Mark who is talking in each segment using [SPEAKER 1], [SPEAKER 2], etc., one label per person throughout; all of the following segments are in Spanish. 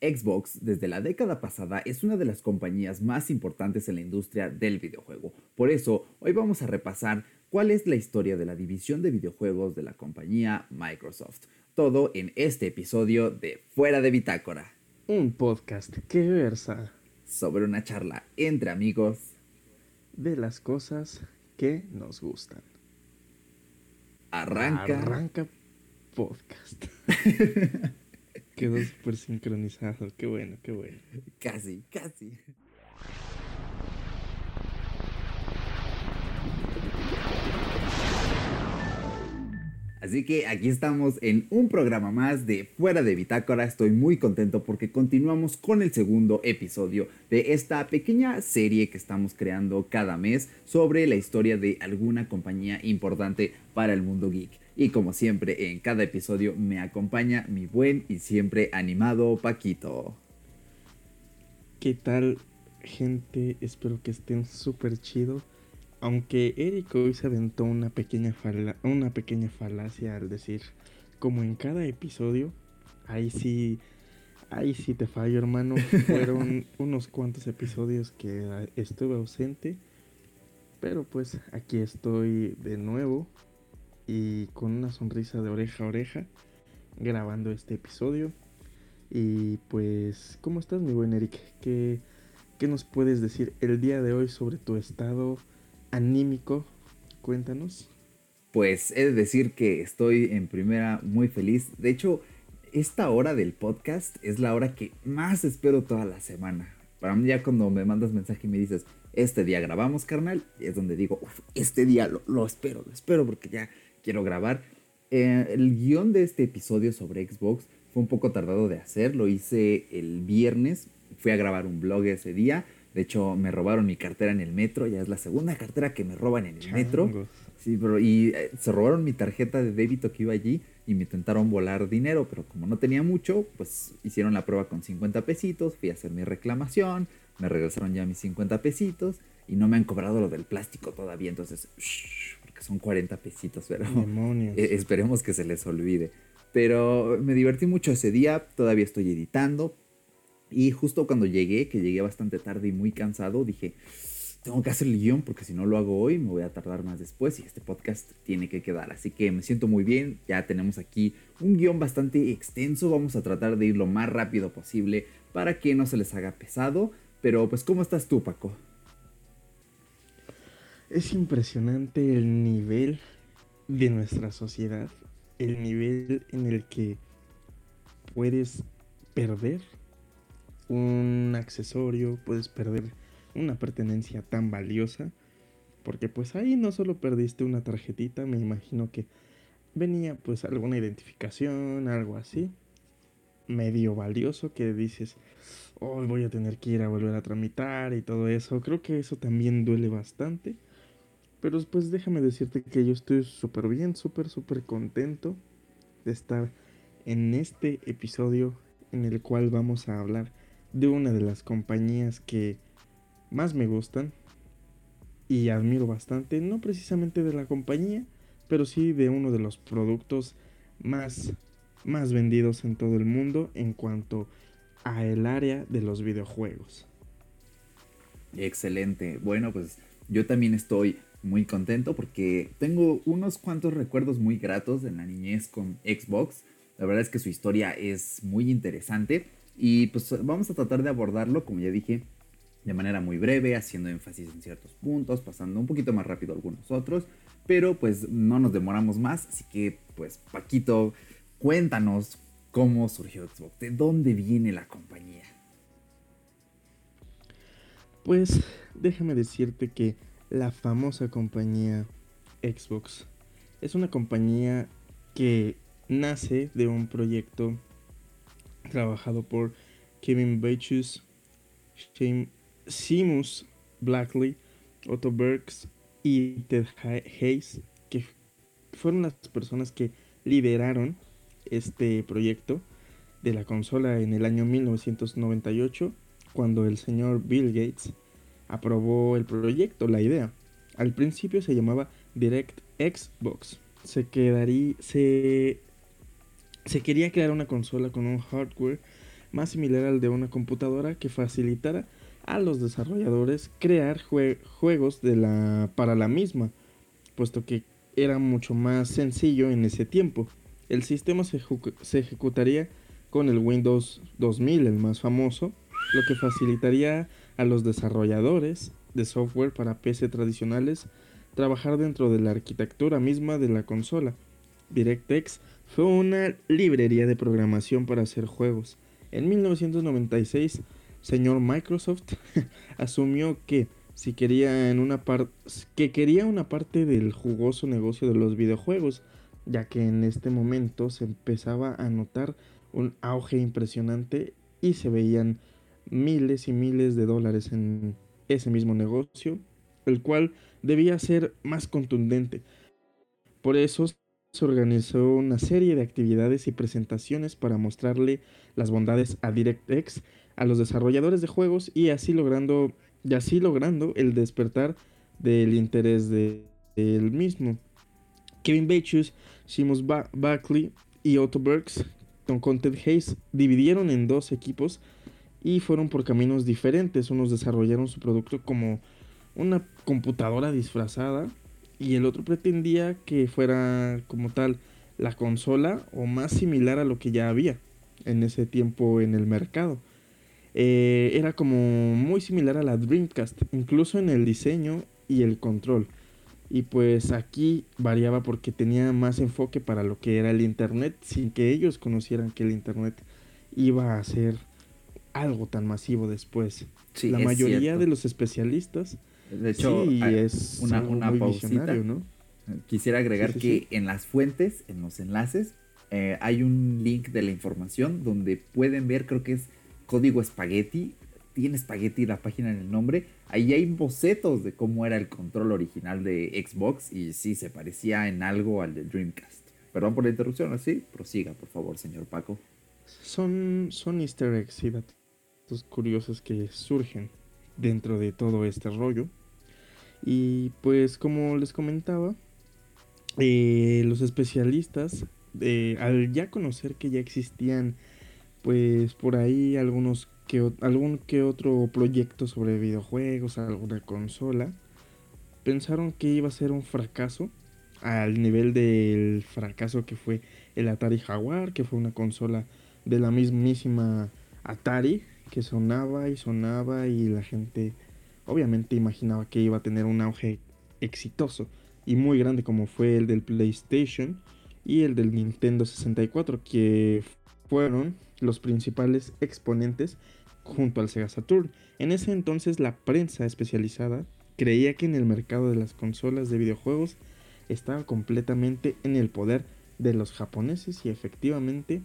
[SPEAKER 1] Xbox desde la década pasada es una de las compañías más importantes en la industria del videojuego. Por eso, hoy vamos a repasar cuál es la historia de la división de videojuegos de la compañía Microsoft. Todo en este episodio de Fuera de Bitácora.
[SPEAKER 2] Un podcast que versa
[SPEAKER 1] sobre una charla entre amigos
[SPEAKER 2] de las cosas que nos gustan.
[SPEAKER 1] Arranca.
[SPEAKER 2] Arranca podcast. Quedó súper sincronizado. Qué bueno, qué bueno.
[SPEAKER 1] Casi, casi. Así que aquí estamos en un programa más de Fuera de Bitácora. Estoy muy contento porque continuamos con el segundo episodio de esta pequeña serie que estamos creando cada mes sobre la historia de alguna compañía importante para el mundo geek. Y como siempre, en cada episodio me acompaña mi buen y siempre animado Paquito.
[SPEAKER 2] ¿Qué tal, gente? Espero que estén súper chido. Aunque Eric hoy se aventó una pequeña, una pequeña falacia al decir, como en cada episodio, ahí sí, ahí sí te fallo, hermano. Fueron unos cuantos episodios que estuve ausente, pero pues aquí estoy de nuevo y con una sonrisa de oreja a oreja grabando este episodio. Y pues, ¿cómo estás, mi buen Eric? ¿Qué, ¿Qué nos puedes decir el día de hoy sobre tu estado? anímico. Cuéntanos.
[SPEAKER 1] Pues he de decir que estoy en primera muy feliz. De hecho, esta hora del podcast es la hora que más espero toda la semana. Para mí ya cuando me mandas mensaje y me dices, este día grabamos, carnal, es donde digo, este día lo, espero, lo espero porque ya quiero grabar. Eh, el guion de este episodio sobre Xbox fue un poco tardado de hacer, lo hice el viernes, fui a grabar un blog ese día de hecho, me robaron mi cartera en el metro. Ya es la segunda cartera que me roban en el metro. Sí, pero y eh, se robaron mi tarjeta de débito que iba allí y me intentaron volar dinero, pero como no tenía mucho, pues hicieron la prueba con 50 pesitos, fui a hacer mi reclamación, me regresaron ya mis 50 pesitos y no me han cobrado lo del plástico todavía, entonces, porque son 40 pesitos, pero e, esperemos que se les olvide. Pero me divertí mucho ese día, todavía estoy editando, y justo cuando llegué, que llegué bastante tarde y muy cansado, dije, tengo que hacer el guion porque si no lo hago hoy me voy a tardar más después y este podcast tiene que quedar. Así que me siento muy bien, ya tenemos aquí un guion bastante extenso, vamos a tratar de ir lo más rápido posible para que no se les haga pesado. Pero pues, ¿cómo estás tú, Paco?
[SPEAKER 2] Es impresionante el nivel de nuestra sociedad, el nivel en el que puedes perder un accesorio, puedes perder una pertenencia tan valiosa. Porque pues ahí no solo perdiste una tarjetita, me imagino que venía pues alguna identificación, algo así. Medio valioso que dices, hoy oh, voy a tener que ir a volver a tramitar y todo eso. Creo que eso también duele bastante. Pero pues déjame decirte que yo estoy súper bien, súper, súper contento de estar en este episodio en el cual vamos a hablar de una de las compañías que más me gustan y admiro bastante, no precisamente de la compañía, pero sí de uno de los productos más, más vendidos en todo el mundo en cuanto a el área de los videojuegos.
[SPEAKER 1] Excelente. Bueno, pues yo también estoy muy contento porque tengo unos cuantos recuerdos muy gratos de la niñez con Xbox. La verdad es que su historia es muy interesante y pues vamos a tratar de abordarlo, como ya dije, de manera muy breve, haciendo énfasis en ciertos puntos, pasando un poquito más rápido algunos otros, pero pues no nos demoramos más, así que pues Paquito, cuéntanos cómo surgió Xbox, de dónde viene la compañía.
[SPEAKER 2] Pues déjame decirte que la famosa compañía Xbox. Es una compañía que nace de un proyecto trabajado por Kevin Bachus, Simus Blackley, Otto Burks y Ted Hayes, que fueron las personas que lideraron este proyecto de la consola en el año 1998, cuando el señor Bill Gates aprobó el proyecto, la idea. Al principio se llamaba Direct Xbox. Se quedaría, se se quería crear una consola con un hardware más similar al de una computadora que facilitara a los desarrolladores crear juegos de la, para la misma, puesto que era mucho más sencillo en ese tiempo. El sistema se, se ejecutaría con el Windows 2000, el más famoso, lo que facilitaría a los desarrolladores de software para PC tradicionales trabajar dentro de la arquitectura misma de la consola. DirectX fue una librería de programación para hacer juegos. En 1996, señor Microsoft asumió que si quería que quería una parte del jugoso negocio de los videojuegos, ya que en este momento se empezaba a notar un auge impresionante y se veían miles y miles de dólares en ese mismo negocio, el cual debía ser más contundente. Por eso se organizó una serie de actividades y presentaciones para mostrarle las bondades a DirectX a los desarrolladores de juegos y así logrando, y así logrando el despertar del interés de, mismo. Kevin Bachus, Seamus Buckley y Otto Burks con Ted Hayes dividieron en dos equipos y fueron por caminos diferentes. Unos desarrollaron su producto como una computadora disfrazada y el otro pretendía que fuera como tal la consola o más similar a lo que ya había en ese tiempo en el mercado. Eh, era como muy similar a la Dreamcast, incluso en el diseño y el control. Y pues aquí variaba porque tenía más enfoque para lo que era el Internet, sin que ellos conocieran que el Internet iba a ser algo tan masivo después. la mayoría de los especialistas.
[SPEAKER 1] De hecho, es una, una pausita. ¿no? Quisiera agregar que en las fuentes, en los enlaces, eh, hay un link de la información donde pueden ver, creo que es código espagueti. Tiene espagueti la página en el nombre. Ahí hay bocetos de cómo era el control original de Xbox y sí, se parecía en algo al de Dreamcast. Perdón por la interrupción, así prosiga, por favor, señor Paco.
[SPEAKER 2] Son, son easter eggs y curiosos que surgen dentro de todo este rollo. Y pues como les comentaba, eh, los especialistas, eh, al ya conocer que ya existían pues por ahí algunos que, algún que otro proyecto sobre videojuegos, alguna consola, pensaron que iba a ser un fracaso al nivel del fracaso que fue el Atari Jaguar, que fue una consola de la mismísima Atari, que sonaba y sonaba y la gente obviamente imaginaba que iba a tener un auge exitoso y muy grande como fue el del PlayStation y el del Nintendo 64 que fueron los principales exponentes junto al Sega Saturn. En ese entonces la prensa especializada creía que en el mercado de las consolas de videojuegos estaba completamente en el poder de los japoneses y efectivamente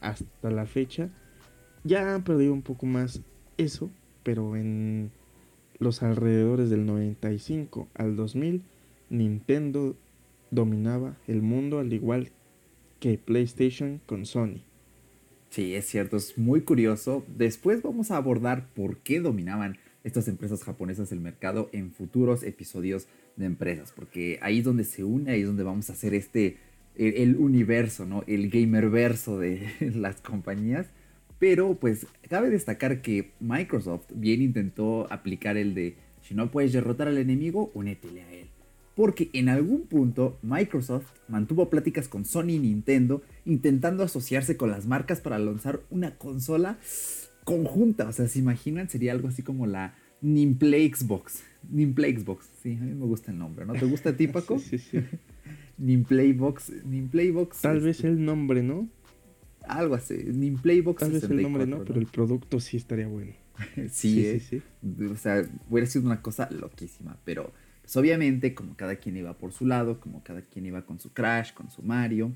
[SPEAKER 2] hasta la fecha ya han perdido un poco más eso, pero en los alrededores del 95 al 2000, Nintendo dominaba el mundo al igual que PlayStation con Sony.
[SPEAKER 1] Sí, es cierto, es muy curioso. Después vamos a abordar por qué dominaban estas empresas japonesas el mercado en futuros episodios de empresas, porque ahí es donde se une, ahí es donde vamos a hacer este, el, el universo, ¿no? El gamerverso de las compañías. Pero pues cabe destacar que Microsoft bien intentó aplicar el de si no puedes derrotar al enemigo, únetele a él. Porque en algún punto Microsoft mantuvo pláticas con Sony y Nintendo intentando asociarse con las marcas para lanzar una consola conjunta. O sea, ¿se imaginan? Sería algo así como la Nimplay Xbox. Nimplay Xbox. Sí, a mí me gusta el nombre, ¿no? ¿Te gusta a ti, Paco? sí, sí, sí. Nimplay Box.
[SPEAKER 2] Tal vez el nombre, ¿no?
[SPEAKER 1] Algo así, ni Playbox
[SPEAKER 2] Tal vez el nombre no, pero el producto sí estaría bueno.
[SPEAKER 1] sí, sí, sí, O sea, hubiera sido una cosa loquísima, pero pues obviamente como cada quien iba por su lado, como cada quien iba con su Crash, con su Mario,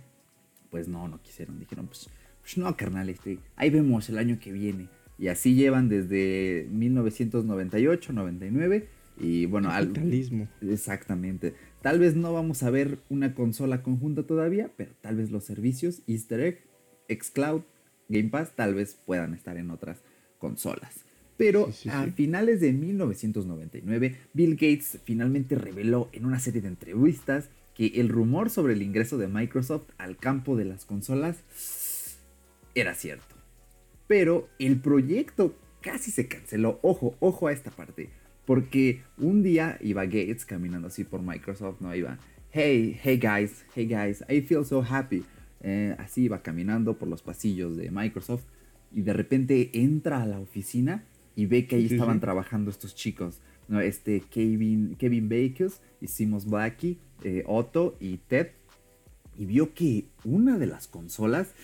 [SPEAKER 1] pues no, no quisieron, dijeron, pues, pues no, carnal, este, ahí vemos el año que viene. Y así llevan desde 1998, 99 y bueno,
[SPEAKER 2] Capitalismo.
[SPEAKER 1] exactamente. Tal vez no vamos a ver una consola conjunta todavía, pero tal vez los servicios Easter egg xCloud, Game Pass, tal vez puedan estar en otras consolas. Pero a finales de 1999, Bill Gates finalmente reveló en una serie de entrevistas que el rumor sobre el ingreso de Microsoft al campo de las consolas era cierto. Pero el proyecto casi se canceló. Ojo, ojo a esta parte. Porque un día iba Gates caminando así por Microsoft, ¿no? Iba, hey, hey guys, hey guys, I feel so happy. Eh, así iba caminando por los pasillos de Microsoft y de repente entra a la oficina y ve que ahí estaban trabajando estos chicos. ¿no? Este Kevin, Kevin Bakers, hicimos Blackie, eh, Otto y Ted. Y vio que una de las consolas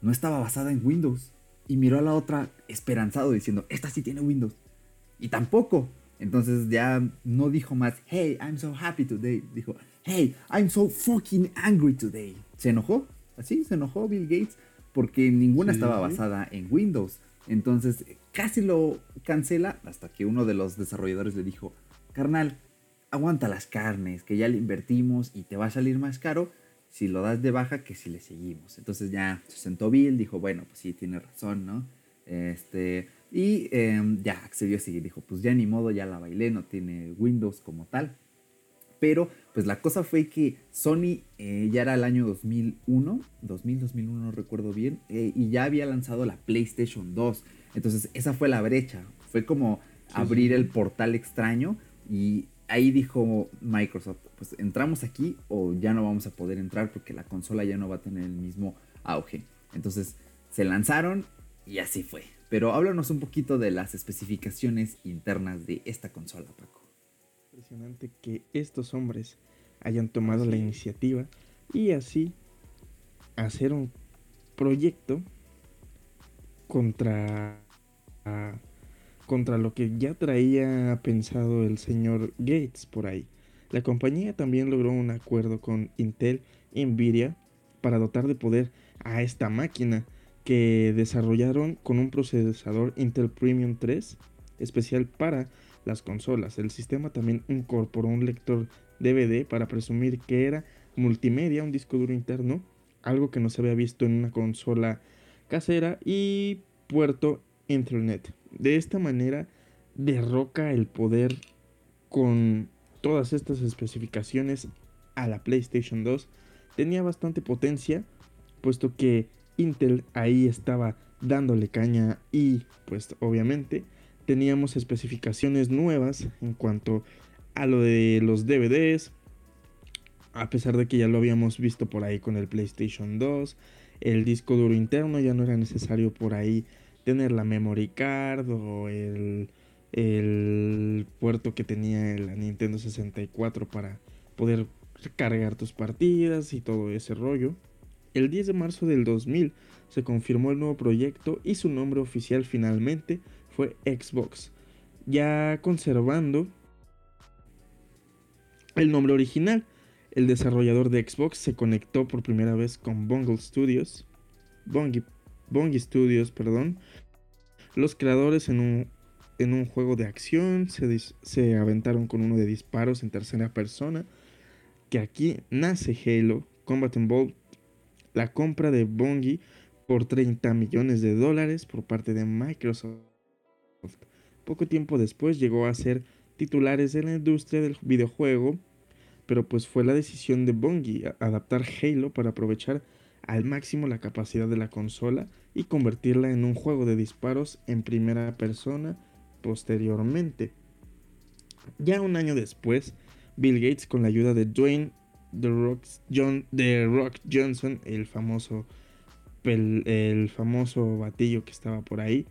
[SPEAKER 1] no estaba basada en Windows. Y miró a la otra esperanzado diciendo, esta sí tiene Windows. Y tampoco. Entonces ya no dijo más, hey, I'm so happy today. Dijo, hey, I'm so fucking angry today. Se enojó, así se enojó Bill Gates porque ninguna estaba basada en Windows. Entonces casi lo cancela hasta que uno de los desarrolladores le dijo, carnal, aguanta las carnes, que ya le invertimos y te va a salir más caro si lo das de baja que si le seguimos. Entonces ya se sentó Bill, dijo, bueno, pues sí, tiene razón, ¿no? Este, y em, ya accedió a seguir, dijo, pues ya ni modo, ya la bailé, no tiene Windows como tal. Pero pues la cosa fue que Sony eh, ya era el año 2001, 2000, 2001 no recuerdo bien, eh, y ya había lanzado la PlayStation 2. Entonces esa fue la brecha, fue como abrir el portal extraño y ahí dijo Microsoft, pues entramos aquí o ya no vamos a poder entrar porque la consola ya no va a tener el mismo auge. Entonces se lanzaron y así fue. Pero háblanos un poquito de las especificaciones internas de esta consola, Paco.
[SPEAKER 2] Impresionante que estos hombres hayan tomado la iniciativa y así hacer un proyecto contra contra lo que ya traía pensado el señor Gates por ahí. La compañía también logró un acuerdo con Intel y Nvidia para dotar de poder a esta máquina que desarrollaron con un procesador Intel Premium 3 especial para las consolas. El sistema también incorporó un lector DVD para presumir que era multimedia, un disco duro interno, algo que no se había visto en una consola casera y puerto Internet. De esta manera derroca el poder con todas estas especificaciones a la PlayStation 2. Tenía bastante potencia, puesto que Intel ahí estaba dándole caña y pues obviamente teníamos especificaciones nuevas en cuanto a lo de los DVDs, a pesar de que ya lo habíamos visto por ahí con el PlayStation 2, el disco duro interno ya no era necesario por ahí tener la memory card o el, el puerto que tenía la Nintendo 64 para poder cargar tus partidas y todo ese rollo. El 10 de marzo del 2000 se confirmó el nuevo proyecto y su nombre oficial finalmente fue Xbox, ya conservando el nombre original. El desarrollador de Xbox se conectó por primera vez con Bungle Studios, Bungie, Studios, perdón. Los creadores en un, en un juego de acción se, se aventaron con uno de disparos en tercera persona, que aquí nace Halo Combat Evolved, la compra de Bungie por 30 millones de dólares por parte de Microsoft. Poco tiempo después llegó a ser titulares en la industria del videojuego, pero pues fue la decisión de Bungie adaptar Halo para aprovechar al máximo la capacidad de la consola y convertirla en un juego de disparos en primera persona posteriormente. Ya un año después, Bill Gates con la ayuda de Dwayne The Rock, Johnson, el famoso, el famoso batillo que estaba por ahí,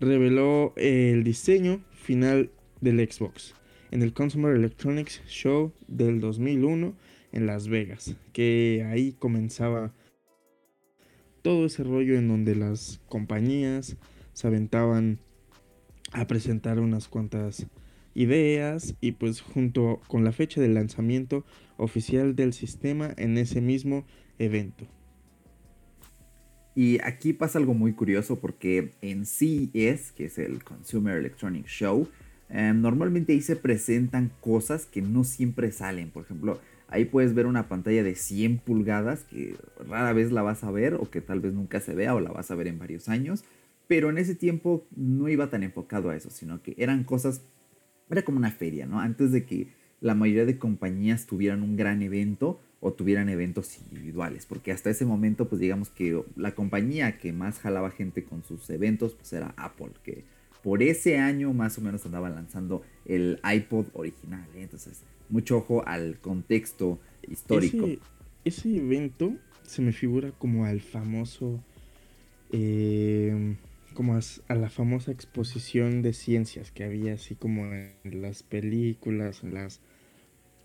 [SPEAKER 2] reveló el diseño final del Xbox en el Consumer Electronics Show del 2001 en Las Vegas, que ahí comenzaba todo ese rollo en donde las compañías se aventaban a presentar unas cuantas ideas y pues junto con la fecha del lanzamiento oficial del sistema en ese mismo evento.
[SPEAKER 1] Y aquí pasa algo muy curioso porque en CES, que es el Consumer Electronic Show, em, normalmente ahí se presentan cosas que no siempre salen. Por ejemplo, ahí puedes ver una pantalla de 100 pulgadas que rara vez la vas a ver o que tal vez nunca se vea o la vas a ver en varios años. Pero en ese tiempo no iba tan enfocado a eso, sino que eran cosas, era como una feria, ¿no? Antes de que la mayoría de compañías tuvieran un gran evento, o tuvieran eventos individuales, porque hasta ese momento pues digamos que la compañía que más jalaba gente con sus eventos pues era Apple, que por ese año más o menos andaba lanzando el iPod original, ¿eh? entonces mucho ojo al contexto histórico.
[SPEAKER 2] Ese, evento se me figura como al famoso, eh, como a, la famosa exposición de ciencias que había así como en las películas, en las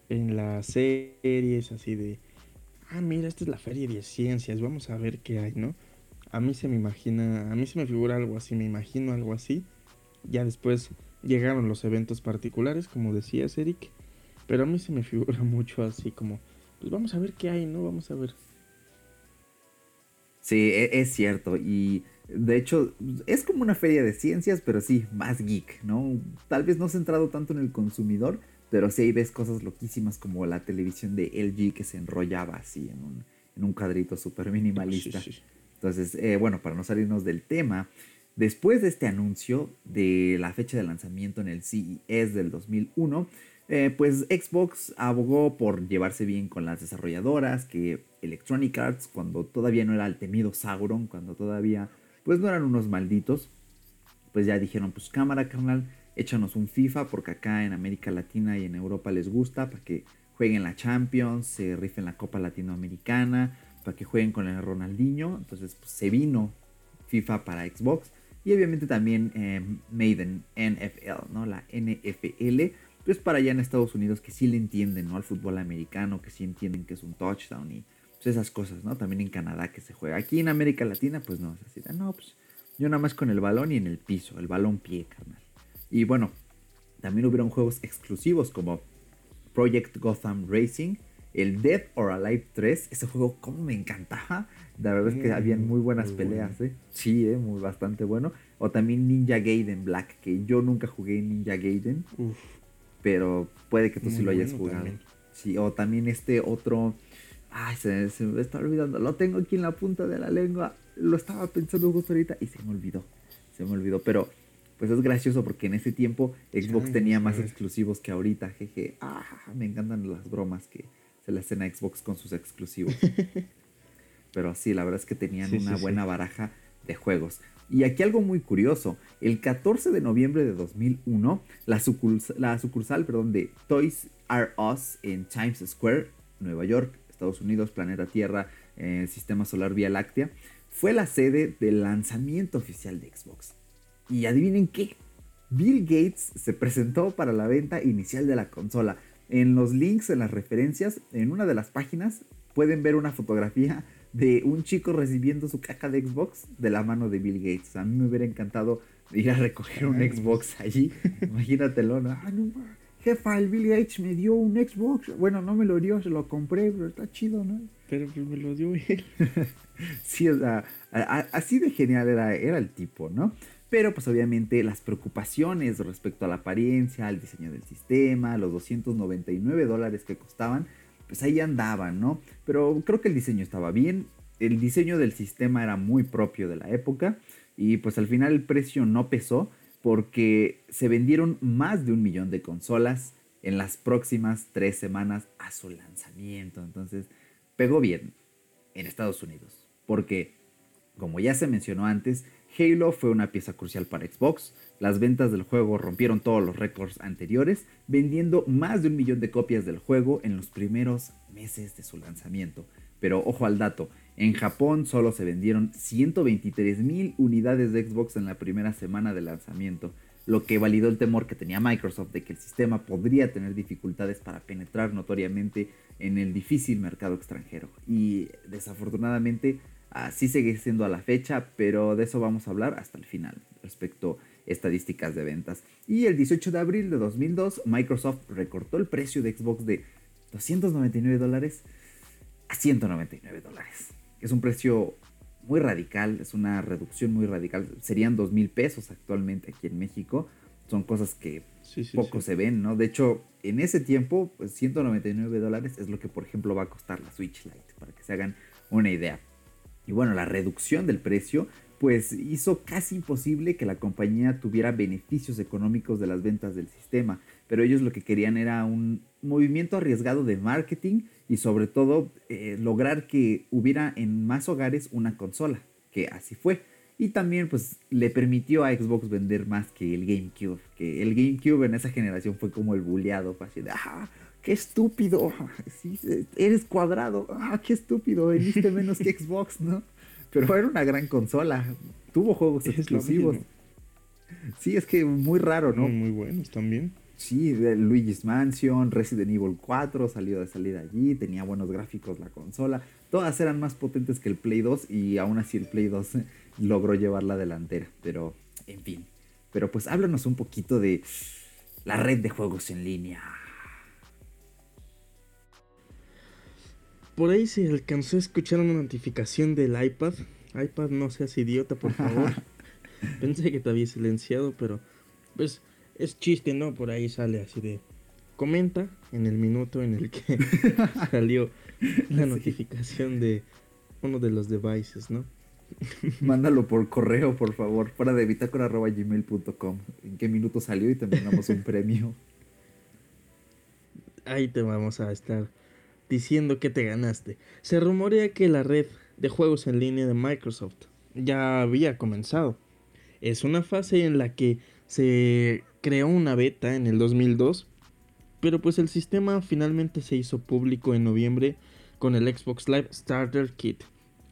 [SPEAKER 2] en las series así de, ah, mira, esta es la feria de ciencias, vamos a ver qué hay, ¿no? A mí se me imagina, a mí se me figura algo así, me imagino algo así. Ya después llegaron los eventos particulares, como decías, Eric, pero a mí se me figura mucho así como, pues vamos a ver qué hay, ¿no? Vamos a ver.
[SPEAKER 1] Sí, e, es cierto. Y de hecho, es como una feria de ciencias, pero sí, más geek, ¿no? Tal vez no centrado tanto en el consumidor, pero sí ahí ves cosas loquísimas como la televisión de LG que se enrollaba así en un, en un cuadrito súper minimalista. Entonces, eh, bueno, para no salirnos del tema, después de este anuncio de la fecha de lanzamiento en el CES del 2001, eh, pues Xbox abogó por llevarse bien con las desarrolladoras, que Electronic Arts, cuando todavía no era el temido Sauron, cuando todavía pues no eran unos malditos, pues ya dijeron, pues cámara, carnal, échanos un FIFA, porque acá en América Latina y en Europa les gusta, para que jueguen la Champions, se rifen la Copa Latinoamericana, para que jueguen con el Ronaldinho. Entonces pues, se vino FIFA para Xbox. Y obviamente también eh, Maiden NFL, ¿no? La NFL. Pues para allá en Estados Unidos que sí le entienden, ¿no? Al fútbol americano, que sí entienden que es un touchdown y pues, esas cosas, ¿no? También en Canadá que se juega. Aquí en América Latina, pues no, es así. No, pues yo nada más con el balón y en el piso, el balón pie, carnal. Y bueno, también hubieron juegos exclusivos como Project Gotham Racing, el Dead or Alive 3. Ese juego como me encantaba. La verdad es que habían muy buenas peleas, ¿eh? Sí, ¿eh? Muy bastante bueno. O también Ninja Gaiden Black, que yo nunca jugué Ninja Gaiden. Pero puede que tú sí lo hayas jugado. Sí, o también este otro... Ay, se, se, me está olvidando. Lo tengo aquí en la punta de la lengua. Lo estaba pensando justo ahorita y se me olvidó. Se me olvidó. Pero pues es gracioso porque en ese tiempo Xbox tenía más exclusivos que ahorita, jeje. Ah, me encantan las bromas que se le hacen a Xbox con sus exclusivos. Pero sí, la verdad es que tenían una buena baraja de juegos. Y aquí algo muy curioso, el 14 de noviembre de 2001, la, sucursal, la sucursal perdón, de Toys R Us en Times Square, Nueva York, Estados Unidos, planeta Tierra, eh, sistema solar Vía Láctea, fue la sede del lanzamiento oficial de Xbox. Y adivinen qué, Bill Gates se presentó para la venta inicial de la consola. En los links, en las referencias, en una de las páginas pueden ver una fotografía de un chico recibiendo su caja de Xbox de la mano de Bill Gates. A mí me hubiera encantado ir a recoger un Xbox allí. Imagínatelo, ¿no? Ah, no, jefa, el Bill Gates me dio un Xbox. Bueno, no me lo dio, se lo compré, pero está chido, ¿no?
[SPEAKER 2] Pero pues me lo dio él.
[SPEAKER 1] sí, o sea, así de genial era, era el tipo, ¿no? Pero pues obviamente las preocupaciones respecto a la apariencia, al diseño del sistema, los 299 dólares que costaban, pues ahí andaban, ¿no? Pero creo que el diseño estaba bien, el diseño del sistema era muy propio de la época y pues al final el precio no pesó porque se vendieron más de un millón de consolas en las próximas tres semanas a su lanzamiento. Entonces pegó bien en Estados Unidos porque, como ya se mencionó antes, Halo fue una pieza crucial para Xbox. Las ventas del juego rompieron todos los récords anteriores, vendiendo más de un millón de copias del juego en los primeros meses de su lanzamiento. Pero ojo al dato, en Japón solo se vendieron 123 mil unidades de Xbox en la primera semana de lanzamiento, lo que validó el temor que tenía Microsoft de que el sistema podría tener dificultades para penetrar notoriamente en el difícil mercado extranjero. Y desafortunadamente Así sigue siendo a la fecha, pero de eso vamos a hablar hasta el final respecto a estadísticas de ventas. Y el 18 de abril de 2002, Microsoft recortó el precio de Xbox de 299 dólares a 199 dólares. Es un precio muy radical, es una reducción muy radical. Serían 2 mil pesos actualmente aquí en México. Son cosas que poco se ven, ¿no? De hecho, en ese tiempo, pues 199 dólares es lo que, por ejemplo, va a costar la Switch Lite, para que se hagan una idea. Y bueno, la reducción del precio pues hizo casi imposible que la compañía tuviera beneficios económicos de las ventas del sistema, pero ellos lo que querían era un movimiento arriesgado de marketing y sobre todo eh, lograr que hubiera en más hogares una consola, que así fue. Y también pues le permitió a Xbox vender más que el GameCube, que el GameCube en esa generación fue como el bulleado, así de, ¡ah! ¡Qué estúpido! Sí, eres cuadrado, ¡ah! ¡Qué estúpido! Veniste menos que Xbox, ¿no? Pero era una gran consola. Tuvo juegos exclusivos. Sí, es que muy raro, ¿no?
[SPEAKER 2] Muy, buenos también.
[SPEAKER 1] Sí, Luigi's Mansion, Resident Evil 4 salió de salida allí, tenía buenos gráficos la consola. Todas eran más potentes que el Play 2 y aún así el Play 2 logró llevar la delantera. Pero, en fin. Pero pues háblanos un poquito de la red de juegos en línea.
[SPEAKER 2] Por ahí se alcanzó a escuchar una notificación del iPad. iPad, no seas idiota, por favor. Pensé que te había silenciado, pero pues es chiste, ¿no? Por ahí sale así de comenta en el minuto en el que salió la notificación de uno de los devices, ¿no?
[SPEAKER 1] Mándalo por correo, por favor, para de bitácora.gmail.com. ¿En qué minuto salió y te mandamos un premio?
[SPEAKER 2] Ahí te vamos a estar diciendo que te ganaste. Se rumorea que la red de juegos en línea de Microsoft ya había comenzado. Es una fase en la que se creó una beta en el 2002, pero pues el sistema finalmente se hizo público en noviembre con el Xbox Live Starter Kit.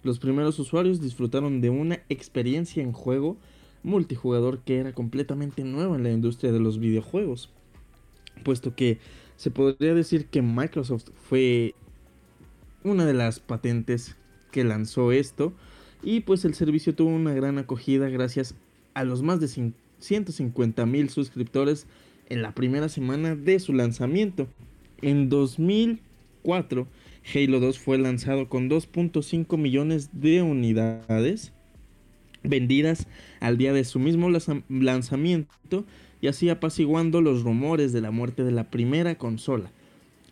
[SPEAKER 2] Los primeros usuarios disfrutaron de una experiencia en juego multijugador que era completamente nueva en la industria de los videojuegos, puesto que se podría decir que Microsoft fue una de las patentes que lanzó esto y pues el servicio tuvo una gran acogida gracias a los más de 150 mil suscriptores en la primera semana de su lanzamiento. En 2004, Halo 2 fue lanzado con 2.5 millones de unidades vendidas al día de su mismo lanzamiento y así apaciguando los rumores de la muerte de la primera consola.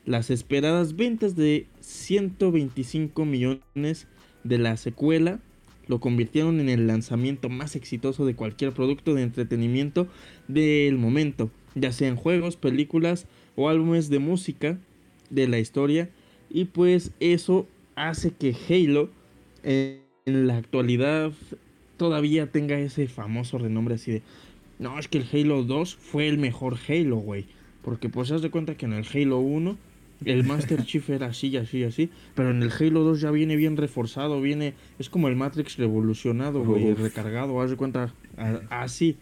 [SPEAKER 2] Las esperadas ventas de 125 millones de la secuela lo convirtieron en el lanzamiento más exitoso de cualquier producto de entretenimiento del momento, ya sean juegos, películas o álbumes de música de la historia. Y pues eso hace que Halo en la actualidad todavía tenga ese famoso renombre así de no, es que el Halo 2 fue el mejor Halo, güey. Porque pues haz de cuenta que en el Halo 1 el Master Chief era así, así, así. Pero en el Halo 2 ya viene bien reforzado, viene... Es como el Matrix revolucionado, güey, recargado, haz de cuenta así.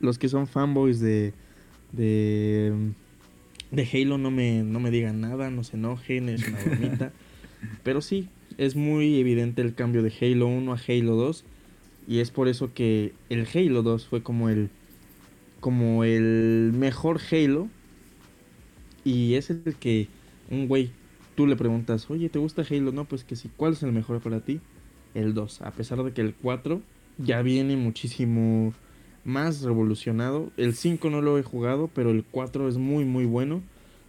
[SPEAKER 2] Los que son fanboys de... De... De Halo no me, no me digan nada, no se enojen, es una bromita. Pero sí, es muy evidente el cambio de Halo 1 a Halo 2. Y es por eso que el Halo 2 fue como el como el mejor Halo. Y es el que un güey tú le preguntas, "Oye, ¿te gusta Halo?" No, pues que sí. ¿Cuál es el mejor para ti? El 2, a pesar de que el 4 ya viene muchísimo más revolucionado. El 5 no lo he jugado, pero el 4 es muy muy bueno.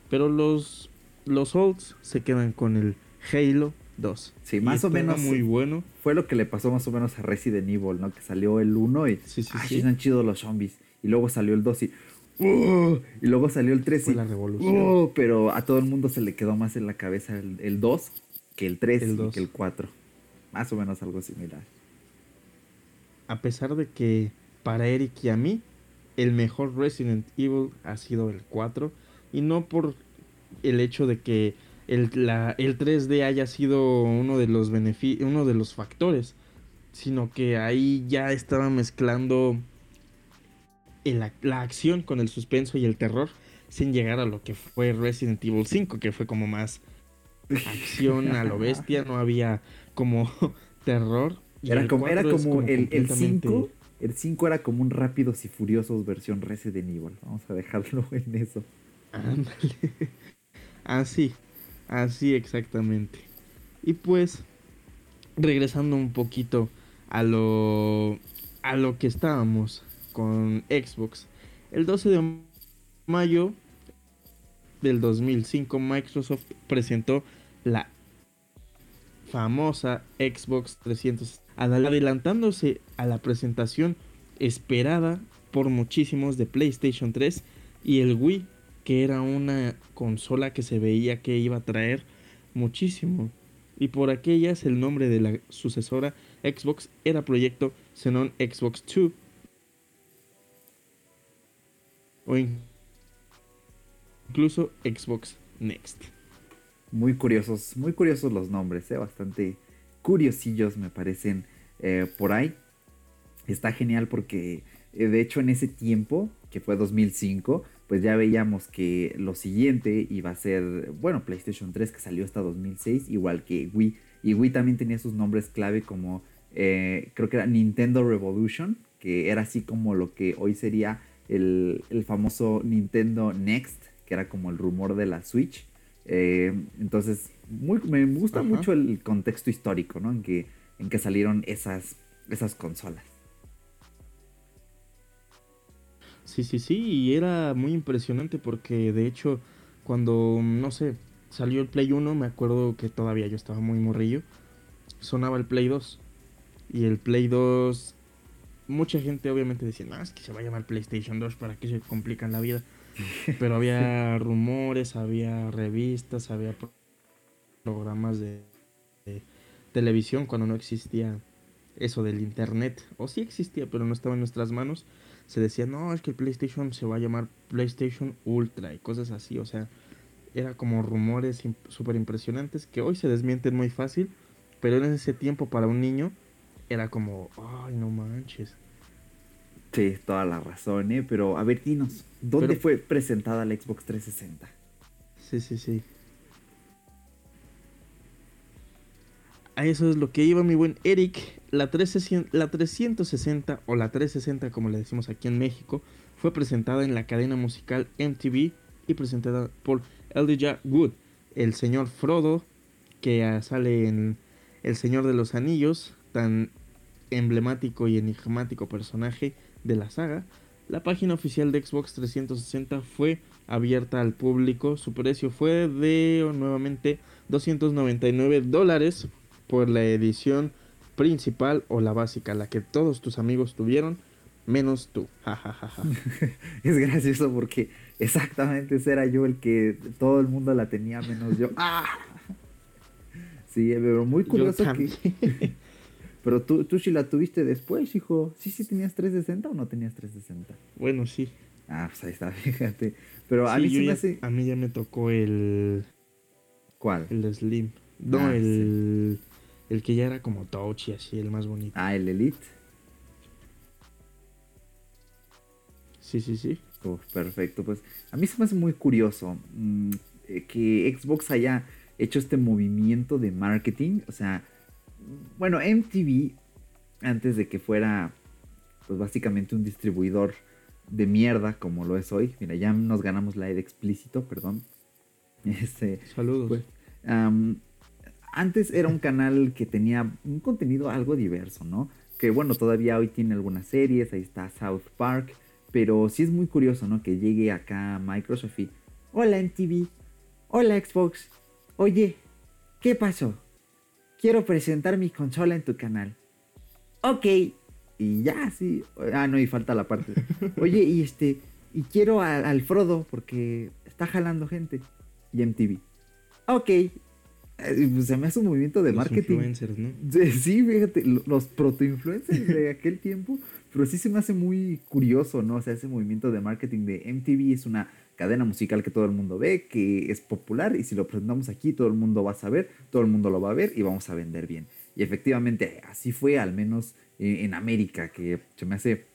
[SPEAKER 2] Pero los los olds se quedan con el Halo 2.
[SPEAKER 1] Sí, más o menos.
[SPEAKER 2] Muy bueno.
[SPEAKER 1] Fue lo que le pasó más o menos a Resident Evil, ¿no? Que salió el 1 y. Sí, sí, sí. están chidos los zombies. Y luego salió el 2 y. ¡uh! y luego salió el 3
[SPEAKER 2] Fue
[SPEAKER 1] y.
[SPEAKER 2] la revolución.
[SPEAKER 1] ¡uh! pero a todo el mundo se le quedó más en la cabeza el, 2 que el 3 y que el 4. Más o menos algo similar.
[SPEAKER 2] A pesar de que para Eric y a mí, el mejor Resident Evil ha sido el 4. Y no por el hecho de que el, la, el 3D haya sido uno de los uno de los factores, sino que ahí ya estaba mezclando la acción con el suspenso y el terror sin llegar a lo que fue Resident Evil 5, que fue como más acción a lo bestia, no había como terror.
[SPEAKER 1] era como, era como, el, el 5, el 5 era como un Rápidos y Furiosos versión Resident Evil. Vamos a dejarlo en eso.
[SPEAKER 2] Ándale. Así, Así exactamente. Y pues, regresando un poquito a lo, a lo que estábamos con Xbox. El 12 de mayo del 2005 Microsoft presentó la famosa Xbox 360 adelantándose a la presentación esperada por muchísimos de PlayStation 3 y el Wii, que era una consola que se veía que iba a traer muchísimo. Y por aquellas el nombre de la sucesora Xbox era Proyecto Xenon Xbox 2. O incluso Xbox Next.
[SPEAKER 1] Muy curiosos, muy curiosos los nombres, ¿eh? bastante curiosillos me parecen eh, por ahí. Está genial porque eh, de hecho en ese tiempo, que fue 2005, pues ya veíamos que lo siguiente iba a ser, bueno, PlayStation 3 que salió hasta 2006, igual que Wii. Y Wii también tenía sus nombres clave como, eh, creo que era Nintendo Revolution, que era así como lo que hoy sería el, famoso Nintendo Next, que era como el rumor de la Switch. Eh, entonces, muy, me gusta mucho el contexto histórico, ¿no? En que, en que salieron esas, esas consolas.
[SPEAKER 2] Sí, sí, sí, y era muy impresionante porque de hecho cuando, no sé, salió el Play 1, me acuerdo que todavía yo estaba muy morrillo, sonaba el Play 2. Y el Play 2, mucha gente obviamente decía, no, es que se va a llamar PlayStation 2, ¿para qué se complican la vida? Pero había rumores, había revistas, había programas de, de televisión cuando no existía eso del internet. O sí existía, pero no estaba en nuestras manos se decía, no, es que el PlayStation se va a llamar PlayStation Ultra y cosas así, o sea, era como rumores súper impresionantes que hoy se desmienten muy fácil, pero en ese tiempo para un niño era como, ay, no manches.
[SPEAKER 1] Sí, toda la razón, ¿eh? Pero a ver, dinos, ¿dónde fue presentada la Xbox 360?
[SPEAKER 2] Sí, sí, sí. A eso es lo que iba mi buen Eric. La, 360, la 360 o la 360 como le decimos aquí en México fue presentada en la cadena musical MTV y presentada por Elijah Wood, el señor Frodo que sale en El Señor de los Anillos, tan emblemático y enigmático personaje de la saga. La página oficial de Xbox 360 fue abierta al público. Su precio fue de nuevamente 299 dólares por la edición principal o la básica, la que todos tus amigos tuvieron, menos tú.
[SPEAKER 1] es gracioso porque exactamente ese era yo el que todo el mundo la tenía menos yo. ¡Ah! Sí, pero muy curioso que... pero tú, tú sí la tuviste después, hijo. ¿Sí, sí tenías 360 o no tenías 360?
[SPEAKER 2] Bueno, sí.
[SPEAKER 1] Ah, pues ahí está, fíjate. Pero a mí sí me hace...
[SPEAKER 2] A mí ya me tocó el...
[SPEAKER 1] ¿Cuál?
[SPEAKER 2] El Slim. No, ah, el... El que ya era como touch y así, el más bonito.
[SPEAKER 1] Ah, el Elite.
[SPEAKER 2] Sí, sí, sí.
[SPEAKER 1] perfecto. Pues a mí se me hace muy curioso mm, eh, que Xbox haya hecho este movimiento de marketing. O sea, bueno, MTV, antes de que fuera, pues básicamente un distribuidor de mierda como lo es hoy. Mira, ya nos ganamos la de explícito, perdón. Este,
[SPEAKER 2] Saludos. Pues,
[SPEAKER 1] antes era un canal que tenía un contenido algo diverso, ¿no? Que bueno, todavía hoy tiene algunas series, ahí está South Park, pero sí es muy curioso, ¿no? Que llegue acá Microsoft y, hola MTV, hola Xbox, oye, ¿qué pasó? Quiero presentar mi consola en tu canal. Ok, y ya, sí. Ah, no, y falta la parte. Oye, y este, y quiero al Frodo porque está jalando gente. Y MTV. Ok, se me hace un movimiento de marketing.
[SPEAKER 2] Influencers, ¿no?
[SPEAKER 1] Sí, fíjate, los proto-influencers de aquel tiempo, pero sí se me hace muy curioso, ¿no? O sea, ese movimiento de marketing de MTV es una cadena musical que todo el mundo ve, que es popular y si lo presentamos aquí todo el mundo va a saber, todo el mundo lo va a ver y vamos a vender bien. Y efectivamente así fue, al menos eh, en América, que se me hace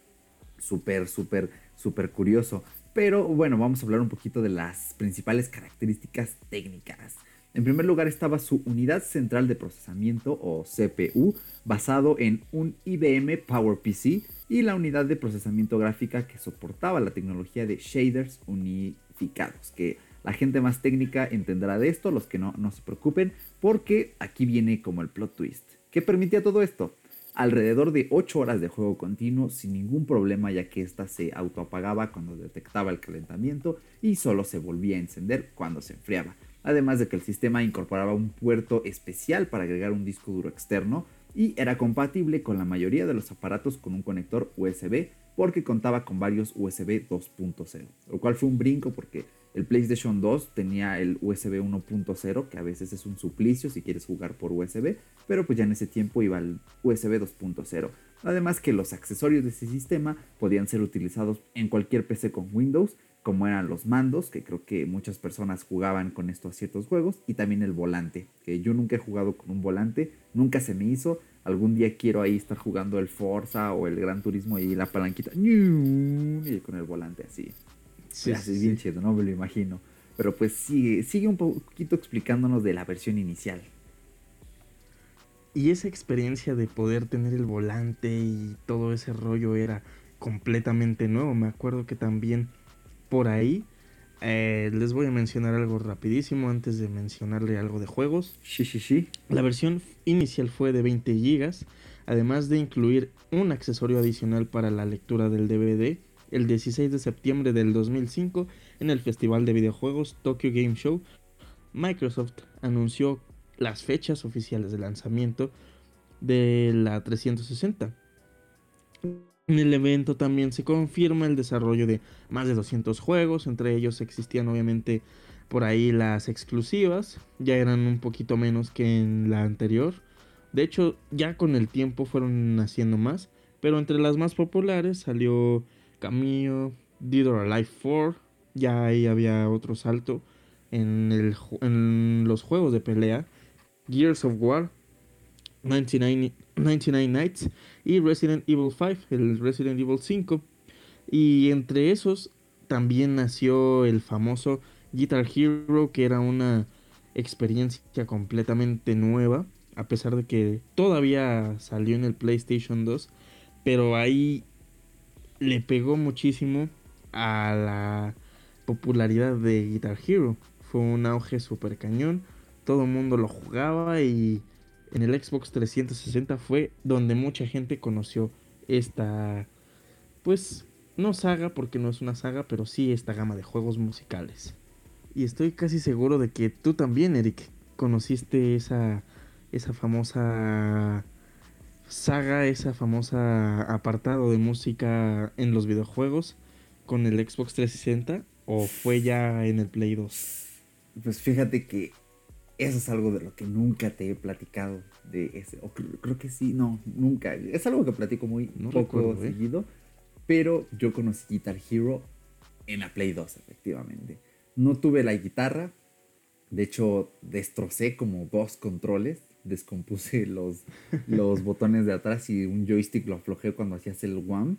[SPEAKER 1] súper, súper, súper curioso. Pero bueno, vamos a hablar un poquito de las principales características técnicas. En primer lugar estaba su unidad central de procesamiento o CPU basado en un IBM PowerPC y la unidad de procesamiento gráfica que soportaba la tecnología de shaders unificados, que la gente más técnica entenderá de esto, los que no, no se preocupen, porque aquí viene como el plot twist. ¿Qué permitía todo esto? Alrededor de 8 horas de juego continuo sin ningún problema ya que ésta se autoapagaba cuando detectaba el calentamiento y solo se volvía a encender cuando se enfriaba además de que el sistema incorporaba un puerto especial para agregar un disco duro externo y era compatible con la mayoría de los aparatos con un conector USB porque contaba con varios USB 2.0, lo cual fue un brinco porque el PlayStation 2 tenía el USB 1.0, que a veces es un suplicio si quieres jugar por USB, pero pues ya en ese tiempo iba el USB 2.0. Además que los accesorios de ese sistema podían ser utilizados en cualquier PC con Windows, como eran los mandos, que creo que muchas personas jugaban con esto a ciertos juegos, y también el volante, que yo nunca he jugado con un volante, nunca se me hizo. Algún día quiero ahí estar jugando el Forza o el Gran Turismo y la palanquita, y con el volante así. Sí, es bien chido, no me lo imagino. Pero pues sigue, sigue un poquito explicándonos de la versión inicial.
[SPEAKER 2] Y esa experiencia de poder tener el volante y todo ese rollo era completamente nuevo. Me acuerdo que también por ahí eh, les voy a mencionar algo rapidísimo antes de mencionarle algo de juegos.
[SPEAKER 1] Sí, sí, sí.
[SPEAKER 2] La versión inicial fue de 20 GB, además de incluir un accesorio adicional para la lectura del DVD el 16 de septiembre del 2005 en el Festival de Videojuegos Tokyo Game Show, Microsoft anunció las fechas oficiales de lanzamiento de la 360. En el evento también se confirma el desarrollo de más de 200 juegos, entre ellos existían obviamente por ahí las exclusivas, ya eran un poquito menos que en la anterior. De hecho, ya con el tiempo fueron naciendo más, pero entre las más populares salió Camillo, Dead or Alive 4, ya ahí había otro salto en los juegos de pelea, Gears of War, 99, 99 Nights y Resident Evil 5, el Resident Evil 5. Y entre esos también nació el famoso Guitar Hero, que era una experiencia completamente nueva, a pesar de que todavía salió en el PlayStation 2, pero ahí le pegó muchísimo a la popularidad de Guitar Hero. Fue un auge super cañón, todo el mundo lo jugaba y en el Xbox 360 fue donde mucha gente conoció esta, pues, no saga porque no es una saga, pero sí esta gama de juegos musicales. Y estoy casi seguro de que tú también, Eric, conociste esa, esa famosa saga, esa famosa apartado de música en los videojuegos con el Xbox 360 o fue ya en el Play 2?
[SPEAKER 1] Pues fíjate que eso es algo de lo que nunca te he platicado de ese. O creo, que sí, no, nunca. Es algo que platico muy poco ¿eh? seguido. Pero yo conocí Guitar Hero en la Play 2, efectivamente. No tuve la guitarra. De hecho, destrocé como dos controles descompuse los, los botones de atrás y un joystick lo aflojé cuando hacías el one.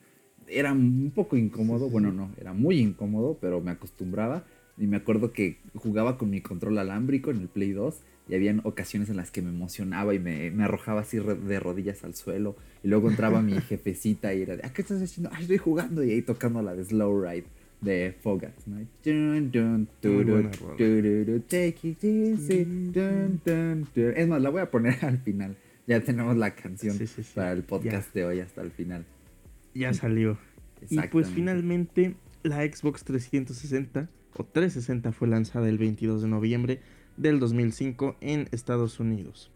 [SPEAKER 1] Era un poco incómodo, bueno, no, era muy incómodo, pero me acostumbraba. Y me acuerdo que jugaba con mi control alámbrico en el Play 2 y habían ocasiones en las que me emocionaba y me, me arrojaba así de rodillas al suelo. Y luego entraba mi jefecita y era de, ¿a qué estás haciendo? Ah, estoy jugando y ahí tocando la de Slow Ride de Fogat. Es más, la voy a poner al final. Ya tenemos la canción para el podcast de hoy hasta el final.
[SPEAKER 2] Ya salió. Y pues finalmente la Xbox 360 o 360 fue lanzada el 22 de noviembre del 2005 en Estados Unidos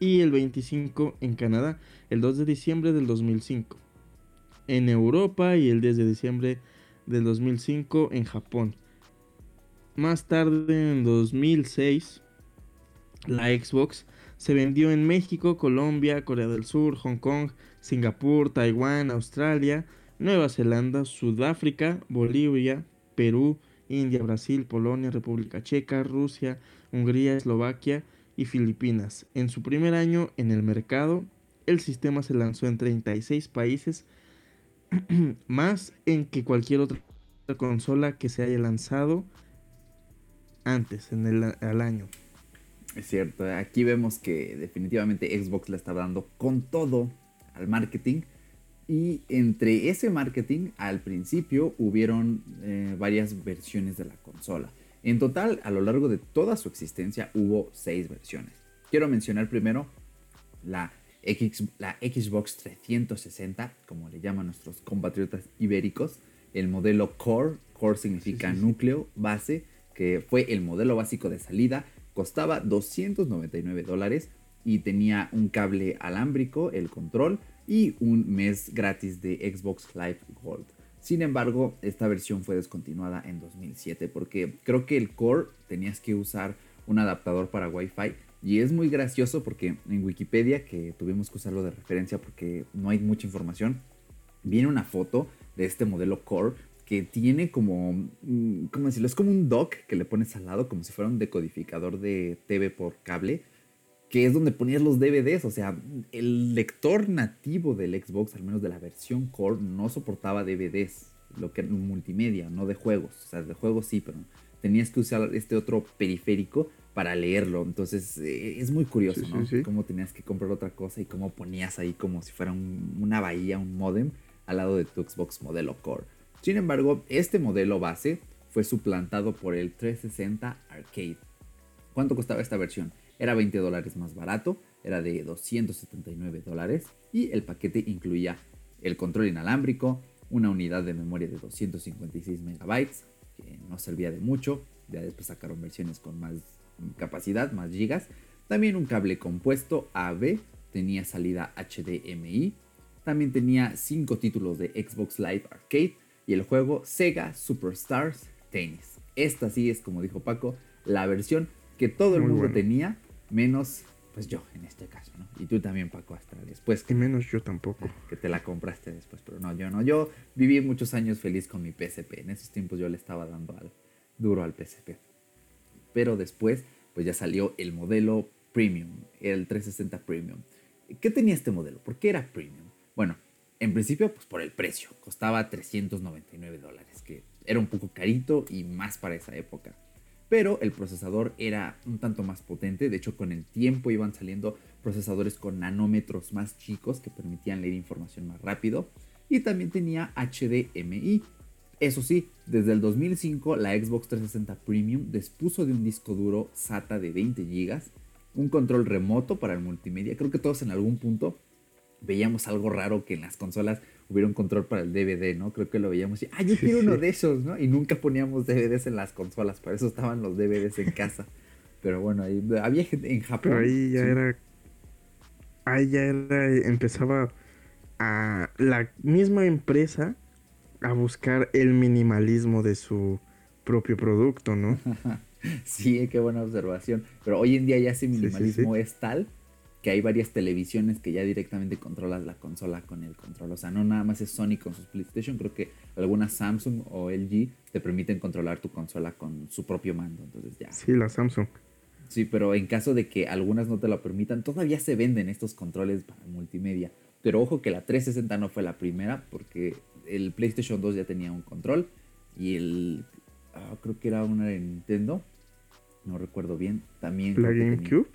[SPEAKER 2] y el 25 en Canadá el 2 de diciembre del 2005. En Europa y el 10 de diciembre del 2005 en Japón. Más tarde, en 2006, la Xbox se vendió en México, Colombia, Corea del Sur, Hong Kong, Singapur, Taiwán, Australia, Nueva Zelanda, Sudáfrica, Bolivia, Perú, India, Brasil, Polonia, República Checa, Rusia, Hungría, Eslovaquia y Filipinas. En su primer año en el mercado, el sistema se lanzó en 36 países más en que cualquier otra consola que se haya lanzado antes, en el al año.
[SPEAKER 1] Es cierto, aquí vemos que definitivamente Xbox le está dando con todo al marketing. Y entre ese marketing, al principio hubieron eh, varias versiones de la consola. En total, a lo largo de toda su existencia, hubo seis versiones. Quiero mencionar primero la la Xbox 360, como le llaman nuestros compatriotas ibéricos, el modelo Core, Core significa núcleo, base, que fue el modelo básico de salida, costaba 299 dólares y tenía un cable alámbrico, el control y un mes gratis de Xbox Live Gold. Sin embargo, esta versión fue descontinuada en 2007 porque creo que el core tenías que usar un adaptador para Wi-Fi y es muy gracioso porque en Wikipedia, que tuvimos que usarlo de referencia porque no hay mucha información, viene una foto de este modelo core que tiene como, mm, ¿cómo decirlo? Es como un dock que le pones al lado como si fuera un decodificador de TV por cable que es donde ponías los DVDs. O sea, el lector nativo del Xbox, al menos de la versión Core, no soportaba DVDs, lo que era multimedia, no de juegos. O sea, de juegos sí, pero tenías que usar este otro periférico para leerlo. Entonces, eh, es muy curioso, ¿no? Cómo tenías que comprar otra cosa y cómo ponías ahí como si fuera una bahía, un modem, al lado de tu Xbox modelo Core. Sin embargo, este modelo base fue suplantado por el 360 Arcade. ¿Cuánto costaba esta versión? Era 20 dólares más barato, era de 279 dólares y el paquete incluía el control inalámbrico, una unidad de memoria de 256 megabytes, que no servía de mucho, ya después sacaron versiones con más capacidad, más gigas, también un cable compuesto AB, tenía salida HDMI, también tenía 5 títulos de Xbox Live Arcade y el juego Sega Superstars Tennis. Esta sí es, como dijo Paco, la versión que todo el mundo tenía menos pues yo en este caso, ¿no? Y tú también, Paco, hasta después.
[SPEAKER 2] Que, menos yo tampoco.
[SPEAKER 1] Que te la compraste después, pero no, yo no. Yo viví muchos años feliz con mi PSP. En esos tiempos yo le estaba dando al, duro al PSP. Pero después, pues ya salió el modelo Premium, el 360 Premium. ¿Qué tenía este modelo? ¿Por qué era Premium? Bueno, en principio, pues por el precio. Costaba 399 dólares, que era un poco carito y más para esa época pero el procesador era un tanto más potente. De hecho, con el tiempo iban saliendo procesadores con nanómetros más chicos que permitían leer información más rápido. Y también tenía HDMI. Eso sí, desde el 2005 la Xbox 360 Premium dispuso de un disco duro SATA de 20 GB, un control remoto para el multimedia. Creo que todos en algún punto veíamos algo raro que en las consolas hubiera un control para el DVD, ¿no? Creo que lo veíamos y, ah, yo quiero uno de esos, ¿no? Y nunca poníamos DVDs en las consolas, para eso estaban los DVDs en casa. Pero bueno, ahí había gente en Japón.
[SPEAKER 2] Pero ahí ya era. Ahí ya era. Empezaba a. La misma empresa a buscar el minimalismo de su propio producto, ¿no?
[SPEAKER 1] sí, qué buena observación. Pero hoy en día ya ese minimalismo es tal que hay varias televisiones que ya directamente controlas la consola con el control. O sea, no nada más es Sony con sus PlayStation, creo que algunas Samsung o LG te permiten controlar tu consola con su propio mando. Entonces ya.
[SPEAKER 2] Sí, la Samsung.
[SPEAKER 1] Sí, pero en caso de que algunas no te lo permitan, todavía se venden estos controles para multimedia. Pero ojo que la 360 no fue la primera, porque el PlayStation 2 ya tenía un control y el. Ah, creo que era una de Nintendo. No recuerdo bien. También.
[SPEAKER 2] ¿La GameCube?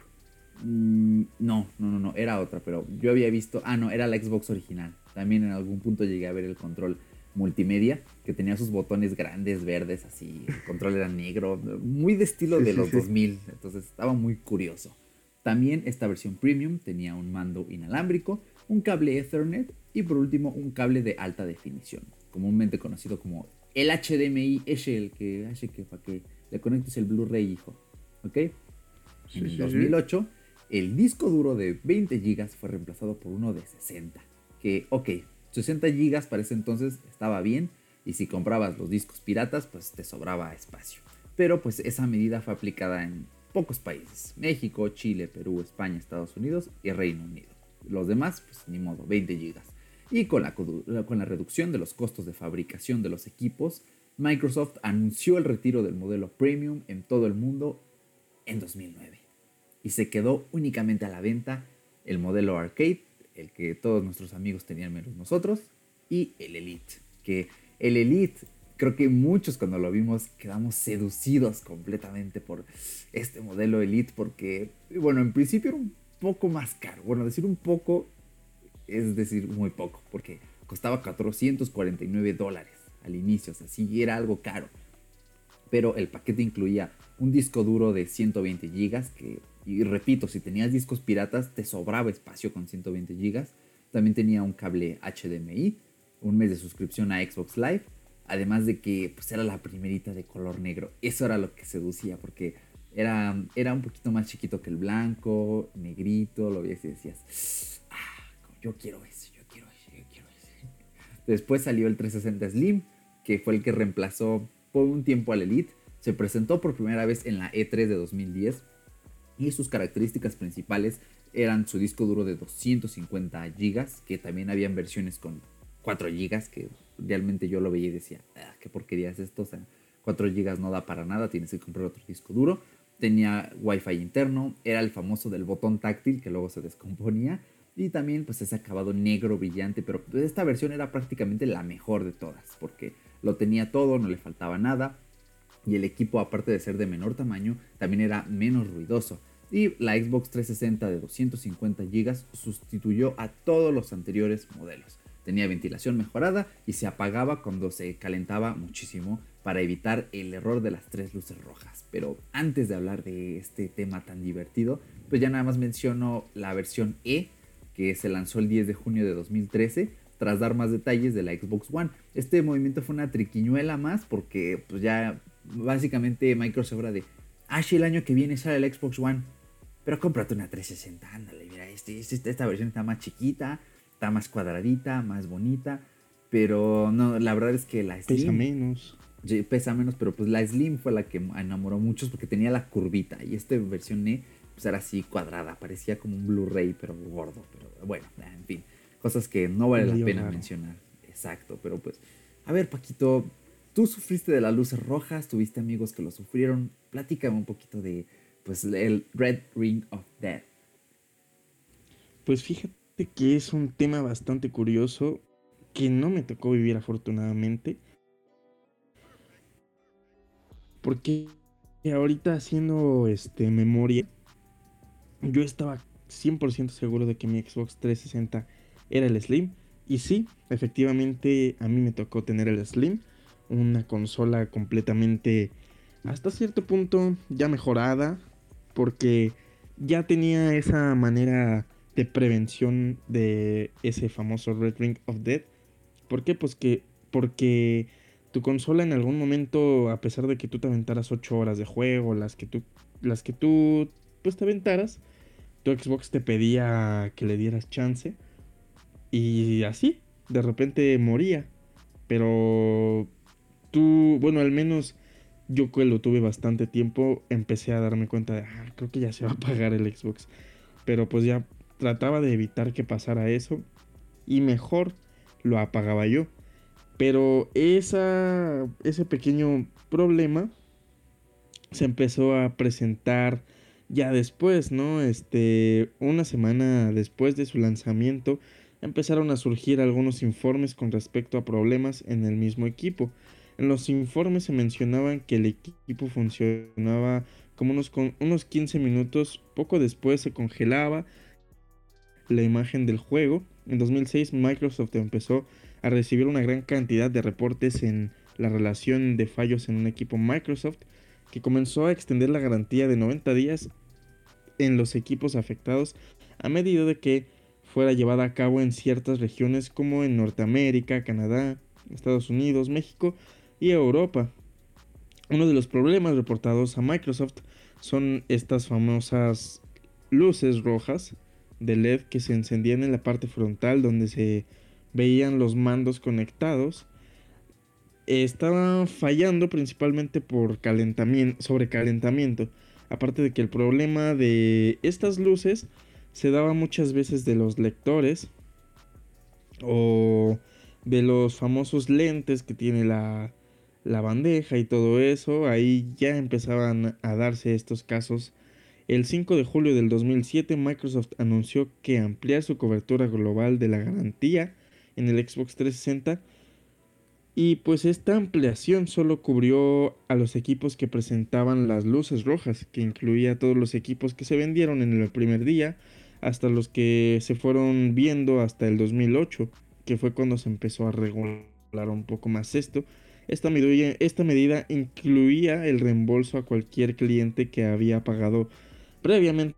[SPEAKER 1] Mm, no, no, no, no, era otra, pero yo había visto, ah, no, era la Xbox original. También en algún punto llegué a ver el control multimedia, que tenía sus botones grandes, verdes, así, el control era negro, muy de estilo de los 2000, entonces estaba muy curioso. También esta versión premium tenía un mando inalámbrico, un cable Ethernet y por último un cable de alta definición, comúnmente conocido como el HDMI, ese el que que para que le conectes el Blu-ray, hijo. ¿Ok? En el 2008 el disco duro de 20 GB fue reemplazado por uno de 60. Que, ok, 60 GB para ese entonces estaba bien. Y si comprabas los discos piratas, pues te sobraba espacio. Pero pues esa medida fue aplicada en pocos países. México, Chile, Perú, España, Estados Unidos y Reino Unido. Los demás, pues ni modo, 20 GB. Y con la, con la reducción de los costos de fabricación de los equipos, Microsoft anunció el retiro del modelo Premium en todo el mundo en 2009 y se quedó únicamente a la venta el modelo arcade, el que todos nuestros amigos tenían menos nosotros, y el Elite, que el Elite creo que muchos cuando lo vimos quedamos seducidos completamente por este modelo Elite porque, bueno, en principio era un poco más caro. Bueno, decir un poco es decir muy poco, porque costaba 449 dólares al inicio, o sea, sí era algo caro. Pero el paquete incluía un disco duro de 120 GB que y repito, si tenías discos piratas, te sobraba espacio con 120 GB. También tenía un cable HDMI, un mes de suscripción a Xbox Live. Además de que pues, era la primerita de color negro. Eso era lo que seducía, porque Era, era un poquito más chiquito que el blanco, negrito, lo veías y decías, ah, yo quiero ese, yo quiero ese, yo quiero ese. Después salió el 360 Slim, que fue el que reemplazó por un tiempo al Elite. Se presentó por primera vez en la E3 de 2010 y sus características principales eran su disco duro de 250 GB, que también habían versiones con 4 GB, que realmente yo lo veía y decía, ah, qué porquería es esto, o sea, 4 GB no da para nada, tienes que comprar otro disco duro. Tenía Wi-Fi interno, era el famoso del botón táctil que luego se descomponía y también pues ese acabado negro brillante, pero esta versión era prácticamente la mejor de todas porque lo tenía todo, no le faltaba nada y el equipo aparte de ser de menor tamaño también era menos ruidoso. Y la Xbox 360 de 250 GB sustituyó a todos los anteriores modelos. Tenía ventilación mejorada y se apagaba cuando se calentaba muchísimo para evitar el error de las tres luces rojas. Pero antes de hablar de este tema tan divertido, pues ya nada más menciono la versión E que se lanzó el 10 de junio de 2013 tras dar más detalles de la Xbox One. Este movimiento fue una triquiñuela más porque pues ya básicamente Microsoft habla de, ah, sí, el año que viene sale la Xbox One, pero cómprate una 360, ándale, mira, este, este, esta versión está más chiquita, está más cuadradita, más bonita, pero no, la verdad es que la
[SPEAKER 2] Slim... Pesa menos.
[SPEAKER 1] Pesa menos, pero pues la Slim fue la que enamoró a muchos porque tenía la curvita y esta versión E pues era así cuadrada, parecía como un Blu-ray pero gordo, pero bueno, en fin, cosas que no vale la pena mencionar. Exacto, pero pues, a ver Paquito, tú sufriste de las luces rojas, tuviste amigos que lo sufrieron, platícame un poquito de pues el Red Ring of Death.
[SPEAKER 2] Pues fíjate que es un tema bastante curioso que no me tocó vivir afortunadamente. Porque ahorita haciendo este memoria, yo estaba 100% seguro de que mi Xbox 360 era el Slim. Y sí, efectivamente a mí me tocó tener el Slim. Una consola completamente, hasta cierto punto, ya mejorada. Porque ya tenía esa manera de prevención de ese famoso Red Ring of Death. ¿Por qué? Pues que porque tu consola en algún momento, a pesar de que tú te aventaras 8 horas de juego, las que tú, las que tú pues te aventaras, tu Xbox te pedía que le dieras chance. Y así, de repente moría. Pero bueno, al menos yo que lo tuve bastante tiempo, empecé a darme cuenta de, ah, creo que ya se va a apagar el Xbox. Pero pues ya trataba de evitar que pasara eso. Y mejor lo apagaba yo. Pero ese pequeño problema se empezó a presentar ya después, ¿no? Este, una semana después de su lanzamiento, empezaron a surgir algunos informes con respecto a problemas en el mismo equipo. En los informes se mencionaban que el equipo funcionaba como unos, unos 15 minutos, poco después se congelaba la imagen del juego. En 2006 Microsoft empezó a recibir una gran cantidad de reportes en la relación de fallos en un equipo Microsoft que comenzó a extender la garantía de 90 días en los equipos afectados a medida de que fuera llevada a cabo en ciertas regiones como en Norteamérica, Canadá, Estados Unidos, México y Europa. Uno de los problemas reportados a Microsoft son estas famosas luces rojas de LED que se encendían en la parte frontal donde se veían los mandos conectados. Estaban fallando principalmente por calentamiento, sobrecalentamiento. Aparte de que el problema de estas luces se daba muchas veces de los lectores o de los famosos lentes que tiene la, la bandeja y todo eso. Ahí ya empezaban a darse estos casos. El 5 de julio del 2007 Microsoft anunció que ampliar su cobertura global de la garantía en el Xbox 360 y pues esta ampliación solo cubrió a los equipos que presentaban las luces rojas, que incluía todos los equipos que se vendieron en el primer día, hasta los que se fueron viendo hasta el 2008, que fue cuando se empezó a regular un poco más esto. Esta medida, incluía el reembolso a cualquier cliente que había pagado previamente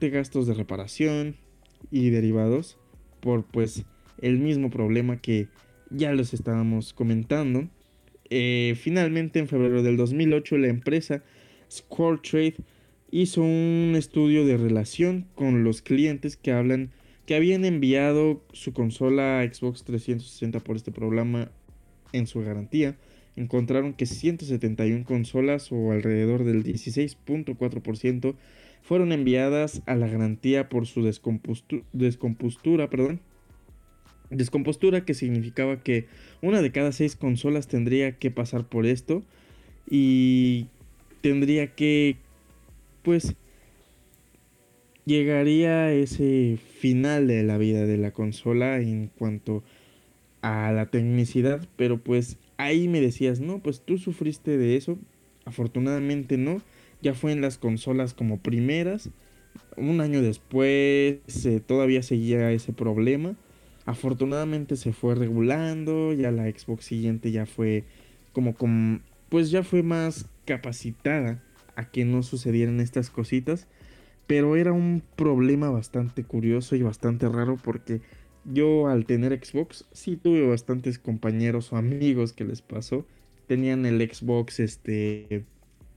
[SPEAKER 2] gastos de reparación y derivados por pues el mismo problema que ya los estábamos comentando. Eh, finalmente, en febrero del 2008, la empresa Score Trade hizo un estudio de relación con los clientes que hablan que habían enviado su consola Xbox 360 por este programa en su garantía. Encontraron que 171 consolas o alrededor del 16.4% fueron enviadas a la garantía por su descompostura, perdón, descompostura que significaba que una de cada seis consolas tendría que pasar por esto y tendría que pues llegaría ese final de la vida de la consola en cuanto a la tecnicidad, pero pues ahí me decías, no, pues tú sufriste de eso, afortunadamente no, ya fue en las consolas como primeras, un año después eh, todavía seguía ese problema, afortunadamente se fue regulando, ya la Xbox siguiente ya fue como, como pues ya fue más capacitada a que no sucedieran estas cositas. Pero era un problema bastante curioso y bastante raro porque yo al tener Xbox sí tuve bastantes compañeros o amigos que les pasó. Tenían el Xbox, este,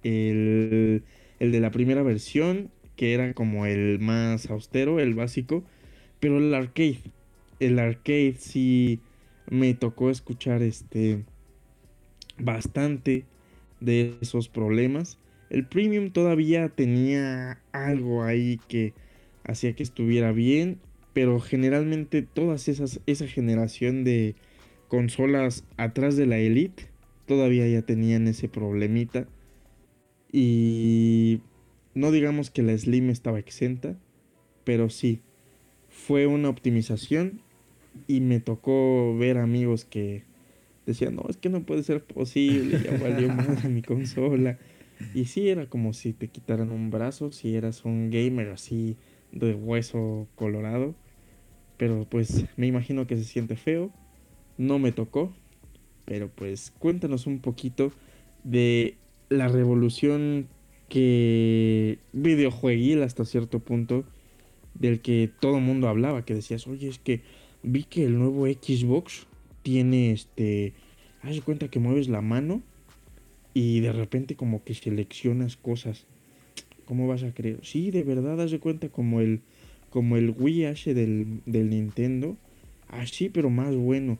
[SPEAKER 2] el, el de la primera versión, que era como el más austero, el básico. Pero el arcade, el arcade sí me tocó escuchar este bastante de esos problemas. El premium todavía tenía algo ahí que hacía que estuviera bien, pero generalmente todas esas esa generación de consolas atrás de la Elite todavía ya tenían ese problemita y no digamos que la Slim estaba exenta, pero sí fue una optimización y me tocó ver amigos que decían, no, es que no puede ser posible, ya valió más mi consola. Y sí, era como si te quitaran un brazo, si eras un gamer así de hueso colorado. Pero pues me imagino que se siente feo. No me tocó. Pero pues cuéntanos un poquito de la revolución que videojueguil hasta cierto punto del que todo el mundo hablaba, que decías, oye, es que vi que el nuevo Xbox tiene este, haz cuenta que mueves la mano y de repente como que seleccionas cosas. ¿Cómo vas a creer? Sí, de verdad, haz de cuenta como el, como el Wii H del, del Nintendo. Así, pero más bueno.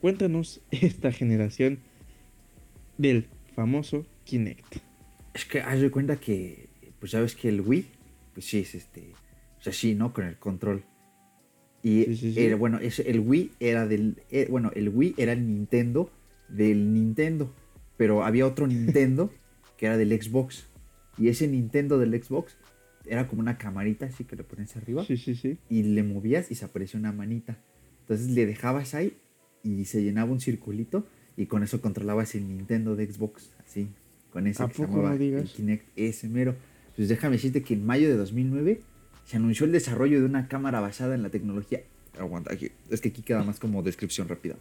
[SPEAKER 2] Cuéntanos esta generación del famoso Kinect.
[SPEAKER 1] Es que haz de cuenta que, pues sabes que el Wii, pues sí es este, o sea, sí, ¿no? Con el control. Y Era, bueno, el Wii era del, eh, bueno, el Wii era el Nintendo del Nintendo. Pero había otro Nintendo que era del Xbox. Y ese Nintendo del Xbox era como una camarita así que le pones arriba.
[SPEAKER 2] Sí, sí, sí.
[SPEAKER 1] Y le movías y se aparecía una manita. Entonces le dejabas ahí y se llenaba un circulito y con eso controlabas el Nintendo de Xbox. Así, con ese
[SPEAKER 2] ¿A
[SPEAKER 1] que se llamaba el Kinect, ese mero. Pues déjame decirte que en mayo de 2009 se anunció el desarrollo de una cámara basada en la tecnología. Aguanta, aquí, es que aquí queda más como descripción rápida.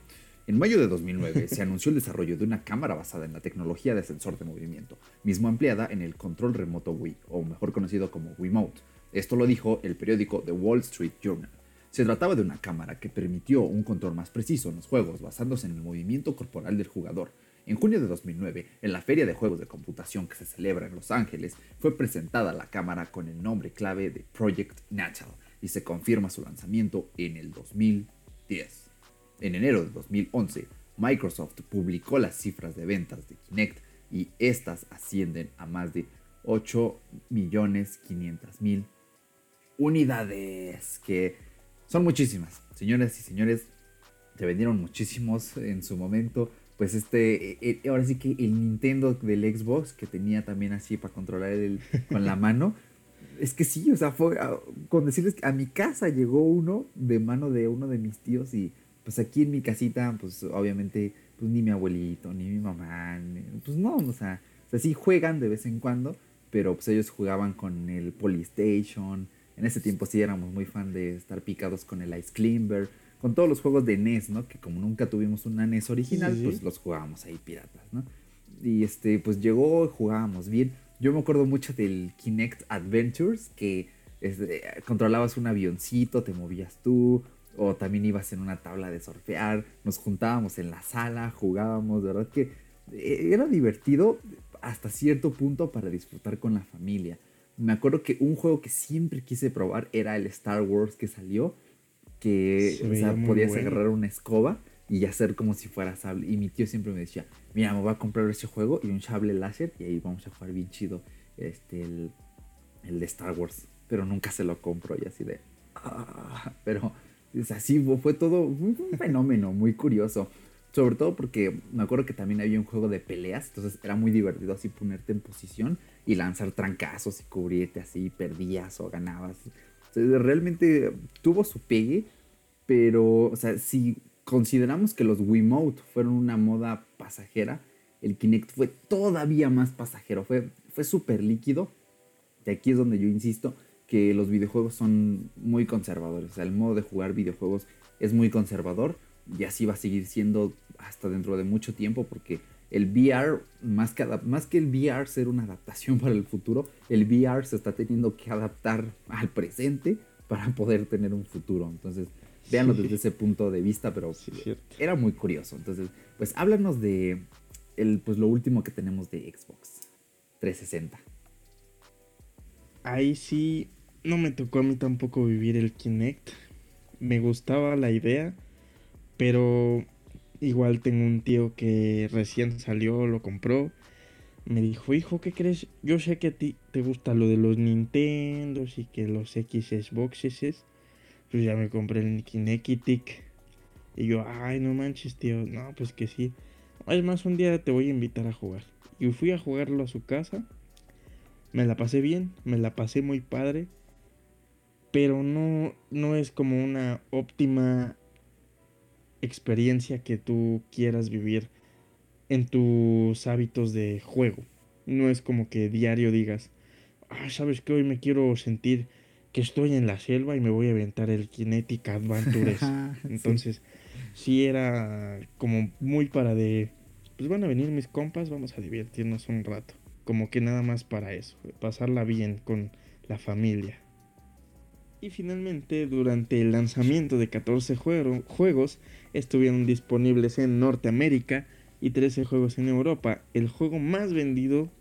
[SPEAKER 1] En mayo de 2009 se anunció el desarrollo de una cámara basada en la tecnología de sensor de movimiento, mismo empleada en el control remoto Wii, o mejor conocido como Wiimote. Esto lo dijo el periódico The Wall Street Journal. Se trataba de una cámara que permitió un control más preciso en los juegos basándose en el movimiento corporal del jugador. En junio de 2009, en la feria de juegos de computación que se celebra en Los Ángeles, fue presentada la cámara con el nombre clave de Project Natal y se confirma su lanzamiento en el 2010. En enero de 2011, Microsoft publicó las cifras de ventas de Kinect y estas ascienden a más de 8.500.000 unidades, que son muchísimas. Señoras y señores, se vendieron muchísimos en su momento. Pues este, e, e, ahora sí que el Nintendo del Xbox, que tenía también así para controlar el, con la mano, es que sí, o sea, fue ah, con decirles que a mi casa llegó uno de mano de uno de mis tíos y pues aquí en mi casita, pues obviamente, pues ni mi abuelito, ni mi mamá, pues no, o sea, o sea, sí juegan de vez en cuando, pero pues ellos jugaban con el Polystation. En ese tiempo sí éramos muy fan de estar picados con el Ice Climber, con todos los juegos de NES, ¿no? Que como nunca tuvimos una NES original, pues los jugábamos ahí piratas, ¿no? Y este, pues llegó, jugábamos bien. Yo me acuerdo mucho del Kinect Adventures, que este, controlabas un avioncito, te movías tú, o también ibas en una tabla de surfear, nos juntábamos en la sala, jugábamos, de verdad que eh, era divertido. hasta cierto punto para disfrutar con la familia. Me acuerdo que un juego que siempre quise probar era el Star Wars que salió, que o sea, podías agarrar una escoba y hacer como si fuera sable. Y mi tío siempre me decía, mira, me voy a comprar ese juego y un sable láser y ahí vamos a jugar bien chido este, el, el de Star Wars. Pero nunca se lo compro y así de... Ah", pero es así, fue todo un fenómeno muy curioso. Sobre todo porque me acuerdo que también había un juego de peleas, entonces era muy divertido así ponerte en posición y lanzar trancazos y cubrirte así, perdías o ganabas. realmente tuvo su pegue, pero, o sea, si consideramos que los Wiimote fueron una moda pasajera, el Kinect fue todavía más pasajero, fue, fue súper líquido. Y aquí es donde yo insisto que los videojuegos son muy conservadores. O sea, el modo de jugar videojuegos es muy conservador y así va a seguir siendo hasta dentro de mucho tiempo porque el VR, más que, más que el VR ser una adaptación para el futuro, el VR se está teniendo que adaptar al presente para poder tener un futuro. Entonces, véanlo desde ese punto de vista, pero era muy curioso. Entonces, pues háblanos de el, pues, lo último que tenemos de Xbox 360.
[SPEAKER 2] Ahí sí, no me tocó a mí tampoco vivir el Kinect. Me gustaba la idea, pero igual tengo un tío que recién salió, lo compró. Me dijo, hijo, ¿qué crees? Yo sé que a ti te gusta lo de los Nintendos y que los Xboxes pues ya me compré el Kinekitic. Y yo, ay, no manches, tío. No, pues que sí. Es más, un día te voy a invitar a jugar. Y fui a jugarlo a su casa. Me la pasé bien, me la pasé muy padre. Pero no, no es como una óptima experiencia que tú quieras vivir en tus hábitos de juego. No es como que diario digas, ah, sabes que hoy me quiero sentir que estoy en la selva y me voy a aventar el Kinetic Adventures. Entonces, sí. era como muy para de, pues van a venir mis compas, vamos a divertirnos un rato. Como que nada más para eso, pasarla bien con la familia. Y finalmente, durante el lanzamiento de 14 juegos, estuvieron disponibles en Norteamérica y 13 juegos en Europa. El juego más vendido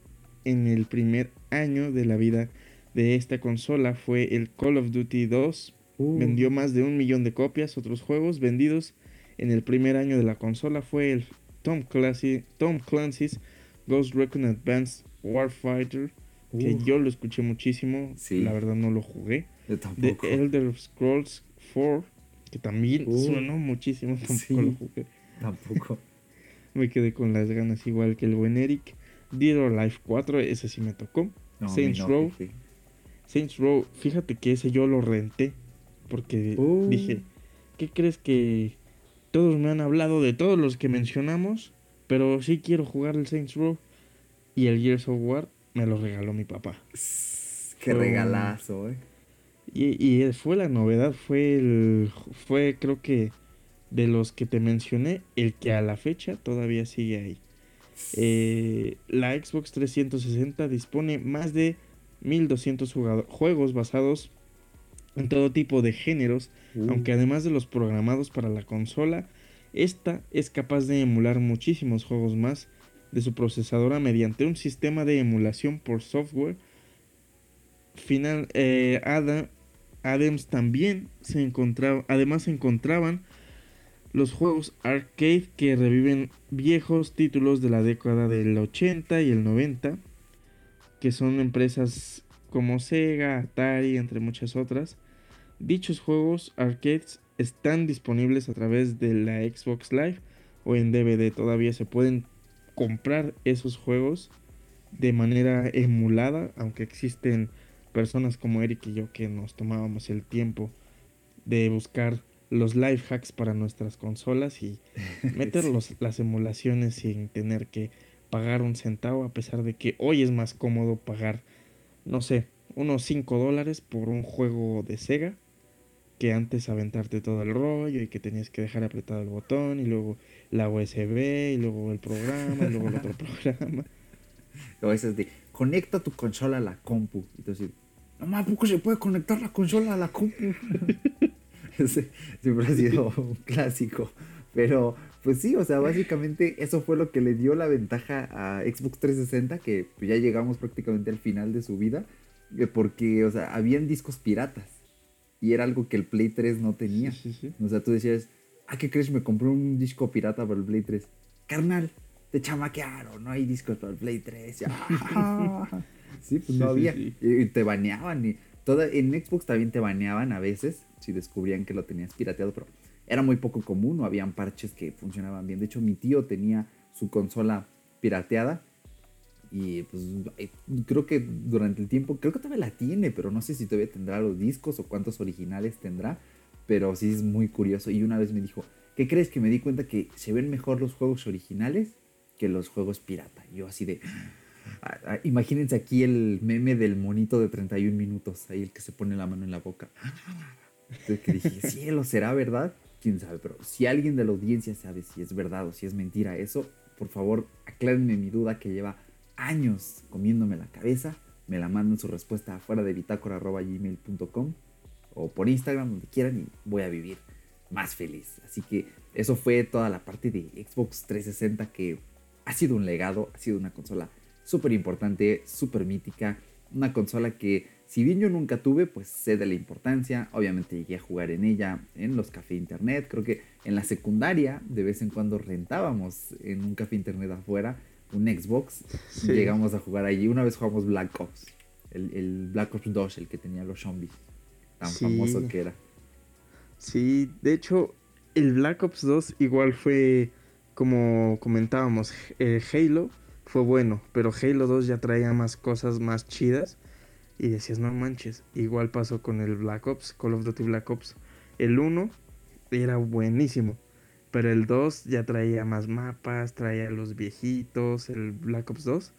[SPEAKER 2] en el primer año de la vida de esta consola fue el Call of Duty 2. Uh. Vendió más de un millón de copias. Otros juegos vendidos en el primer año de la consola fue el Tom, Tom Clancy's Ghost Recon Advanced Warfighter. Que uh. yo lo escuché muchísimo. La verdad no lo jugué. The Elder Scrolls 4. Que también uh. sonó muchísimo. Tampoco lo jugué.
[SPEAKER 1] Tampoco.
[SPEAKER 2] me quedé con las ganas igual que el buen Eric. Dead or Life 4. Ese sí me tocó. Saints Row. Saints Row, fíjate que ese yo lo renté. Porque uh. dije, ¿qué crees que todos me han hablado de todos los que mencionamos? Pero sí quiero jugar el Saints Row. Y el Gears of War me lo regaló mi papá.
[SPEAKER 1] Qué regalazo, eh.
[SPEAKER 2] Y, y, fue la novedad, fue el. Fue creo que de los que te mencioné, el que a la fecha todavía sigue ahí. Eh, la Xbox 360 dispone más de 1200 juegos basados en todo tipo de géneros, uh. aunque además de los programados para la consola, esta es capaz de emular muchísimos juegos más de su procesadora mediante un sistema de emulación por software. Final, eh, Adams también se encontraba, además se encontraban los juegos arcade que reviven viejos títulos de la década del 80 y el 90 que son empresas como Sega, Atari, entre muchas otras. Dichos juegos arcades están disponibles a través de la Xbox Live o en DVD. Todavía se pueden comprar esos juegos de manera emulada, aunque existen personas como Eric y yo que nos tomábamos el tiempo de buscar los life hacks para nuestras consolas y meter las emulaciones sin tener que pagar un centavo, a pesar de que hoy es más cómodo pagar, no sé, unos 5 dólares por un juego de Sega que antes aventarte todo el rollo y que tenías que dejar apretado el botón y luego la USB y luego el programa y luego el otro programa.
[SPEAKER 1] A veces de conecta tu consola a la compu y tú no más, poco se puede conectar la consola a la compu? Ese siempre ha sido un clásico. Pero Pues sí, o sea, básicamente eso fue lo que le dio la ventaja a Xbox 360, que ya llegamos prácticamente al final de su vida, eh, porque, o sea, habían discos piratas. Y era algo que el Play 3 no tenía. O sea, tú decías, ah, ¿qué crees? Me compré un disco pirata para el Play 3. Carnal, te chamaquearon, no hay discos para el Play 3. sí, pues no había. Y te baneaban. Y toda, en Xbox también te baneaban a veces si descubrían que lo tenías pirateado, pero era muy poco común, no habían parches que funcionaban bien. De hecho, mi tío tenía su consola pirateada y pues eh, creo que durante el tiempo, creo que todavía la tiene, pero no sé si todavía tendrá los discos o cuántos originales tendrá, pero sí es muy curioso. Y una vez me dijo, ¿qué crees que me di cuenta que se ven mejor los juegos originales que los juegos pirata? yo así de... Ah, ah, imagínense aquí el meme del monito de 31 minutos, ahí el que se pone la mano en la boca. Entonces que dije, cielo, ¿será verdad? quién sabe, pero si alguien de la audiencia sabe si es verdad o si es mentira eso, por favor aclárenme mi duda que lleva años comiéndome la cabeza. Me la manden su respuesta afuera de bitácora.gmail.com o por Instagram, donde quieran, y voy a vivir más feliz. Así que eso fue toda la parte de Xbox 360 que ha sido un legado, ha sido una consola súper importante, súper mítica, una consola que si bien yo nunca tuve, pues sé de la importancia. Obviamente llegué a jugar en ella en los cafés internet. Creo que en la secundaria de vez en cuando rentábamos en un café internet afuera un Xbox. Llegamos a jugar allí. Una vez jugamos Black Ops. El, Black Ops 2, el que tenía los zombies. Tan famoso que era.
[SPEAKER 2] Sí, de hecho, el Black Ops 2 igual fue, como comentábamos, eh, Halo fue bueno, pero Halo 2 ya traía más cosas más chidas y decías, no manches, igual pasó con el Black Ops, Call of Duty Black Ops. El 1 era buenísimo, pero el 2 ya traía más mapas, traía los viejitos, el Black Ops 2.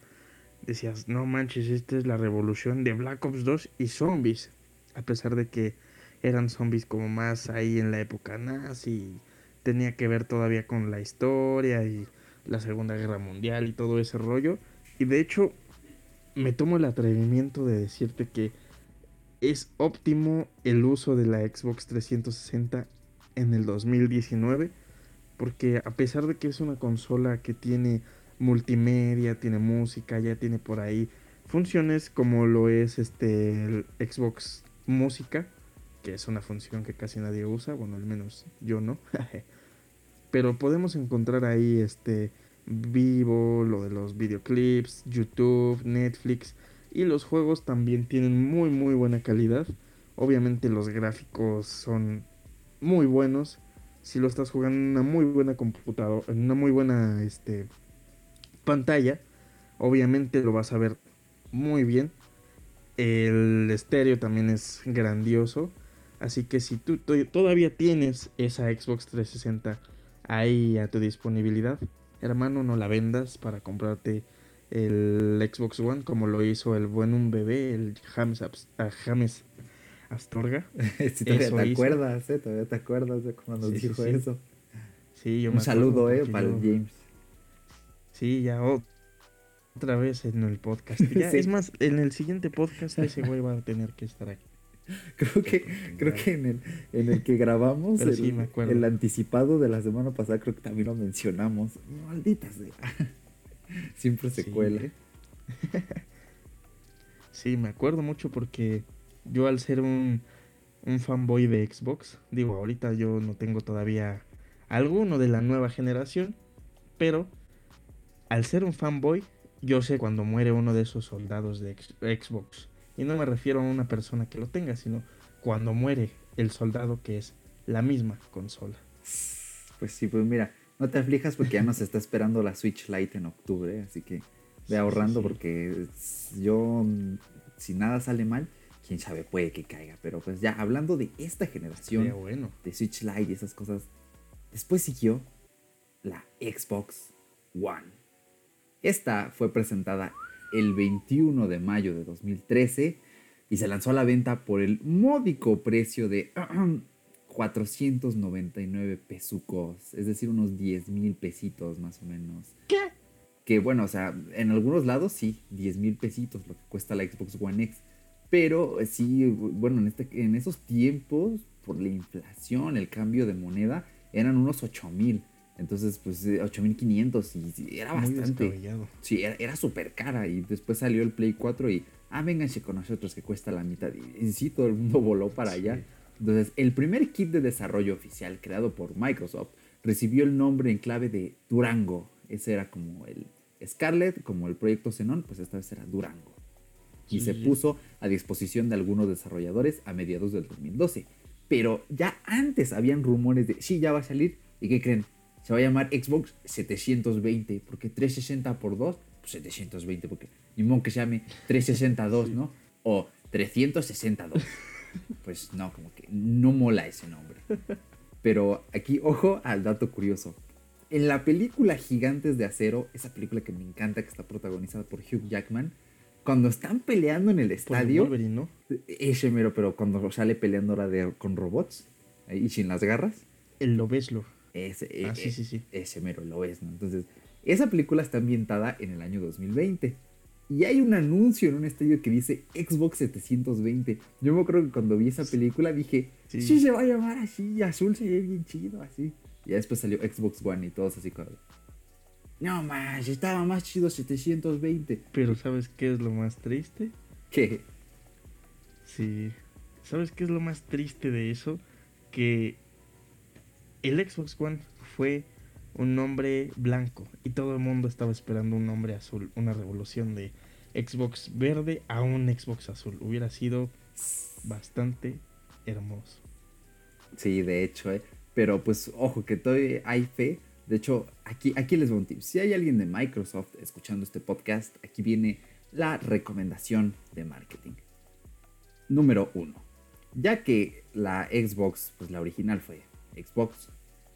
[SPEAKER 2] Decías, no manches, esta es la revolución de Black Ops 2 y zombies. A pesar de que eran zombies como más ahí en la época nazi, tenía que ver todavía con la historia y la Segunda Guerra Mundial y todo ese rollo. Y de hecho, me tomo el atrevimiento de decirte que es óptimo el uso de la Xbox 360 en el 2019 porque a pesar de que es una consola que tiene multimedia, tiene música, ya tiene por ahí funciones como lo es este el Xbox Música, que es una función que casi nadie usa, bueno, al menos yo no. Pero podemos encontrar ahí este Vivo, lo de los videoclips, YouTube, Netflix y los juegos también tienen muy muy buena calidad. Obviamente los gráficos son muy buenos. Si lo estás jugando en una muy buena computadora, en una muy buena este, pantalla, obviamente lo vas a ver muy bien. El estéreo también es grandioso. Así que si tú todavía tienes esa Xbox 360 ahí a tu disponibilidad, hermano, no la vendas para comprarte el Xbox One como lo hizo el buen un bebé, el James, ah, James Astorga.
[SPEAKER 1] si todavía te acuerdas, ¿eh? Todavía te acuerdas de cuando nos dijo eso.
[SPEAKER 2] Sí, yo
[SPEAKER 1] Un saludo, ¿eh? Para el James.
[SPEAKER 2] Sí, ya otra vez en el podcast. Es más, en el siguiente podcast ese güey va a tener que estar aquí.
[SPEAKER 1] Creo que, creo que en el, en el que grabamos el, el, anticipado de la semana pasada, creo que también lo mencionamos. Maldita sea. Siempre se cuela.
[SPEAKER 2] sí, me acuerdo mucho porque yo al ser un, un fanboy de Xbox, digo, ahorita yo no tengo todavía alguno de la nueva generación, pero al ser un fanboy, yo sé cuando muere uno de esos soldados de Xbox y no me refiero a una persona que lo tenga, sino cuando muere el soldado que es la misma consola.
[SPEAKER 1] Pues sí, pues mira, no te aflijas porque ya nos está esperando la Switch Lite en octubre, así que ve ahorrando porque yo, si nada sale mal, quién sabe, puede que caiga. Pero pues ya hablando de esta generación
[SPEAKER 2] bueno.
[SPEAKER 1] de Switch Lite y esas cosas, después siguió la Xbox One. Esta fue presentada el 21 de mayo de 2013 y se lanzó a la venta por el módico precio de 499 pesucos, es decir, unos 10 mil pesitos más o menos.
[SPEAKER 2] ¿Qué?
[SPEAKER 1] Que bueno, o sea, en algunos lados sí, 10 mil pesitos, lo que cuesta la Xbox One X. Pero sí, bueno, en, este, en esos tiempos, por la inflación, el cambio de moneda, eran unos 8 mil. Entonces, pues 8500 y era bastante. Sí, era, súper cara. Y después salió el Play 4 y, ah, vénganse con nosotros que cuesta la mitad. Y, sí, todo el mundo voló para allá. Entonces, el primer kit de desarrollo oficial creado por Microsoft recibió el nombre en clave de Durango. Ese era como el Scarlet, como el proyecto Xenon, pues esta vez era Durango. Y se puso a disposición de algunos desarrolladores a mediados del 2012. Pero ya antes habían rumores de, sí, ya va a salir. ¿Y qué creen? Se va a llamar Xbox 720, porque 360 por 2, pues 720, porque ni modo que se llame 362, ¿no? O 362. Pues no, como que no mola ese nombre. Pero aquí, ojo al dato curioso. En la película Gigantes de Acero, esa película que me encanta, que está protagonizada por Hugh Jackman, cuando están peleando en el estadio. ¿no? Ese mero, pero cuando sale peleando ahora de, con robots y sin las garras.
[SPEAKER 2] El Lobeslo.
[SPEAKER 1] Ese, ah, e, sí, sí, sí. ese mero lo es, ¿no? Entonces, esa película está ambientada en el año 2020. Y hay un anuncio en un estadio que dice Xbox 720. Yo me acuerdo que cuando vi esa película dije, sí, se va a llamar así, azul se ve bien chido, así. Y después salió Xbox One y todos así como... No más, estaba más chido 720.
[SPEAKER 2] Pero ¿sabes qué es lo más triste?
[SPEAKER 1] ¿Qué?
[SPEAKER 2] Sí. ¿Sabes qué es lo más triste de eso? Que el Xbox One fue un nombre blanco y todo el mundo estaba esperando un nombre azul, una revolución de Xbox verde a un Xbox azul. Hubiera sido bastante hermoso.
[SPEAKER 1] Sí, de hecho, ¿eh? pero pues ojo que todavía hay fe. De hecho, aquí, aquí les voy un tip. Si hay alguien de Microsoft escuchando este podcast, aquí viene la recomendación de marketing. Número uno. Ya que la Xbox, pues la original fue Xbox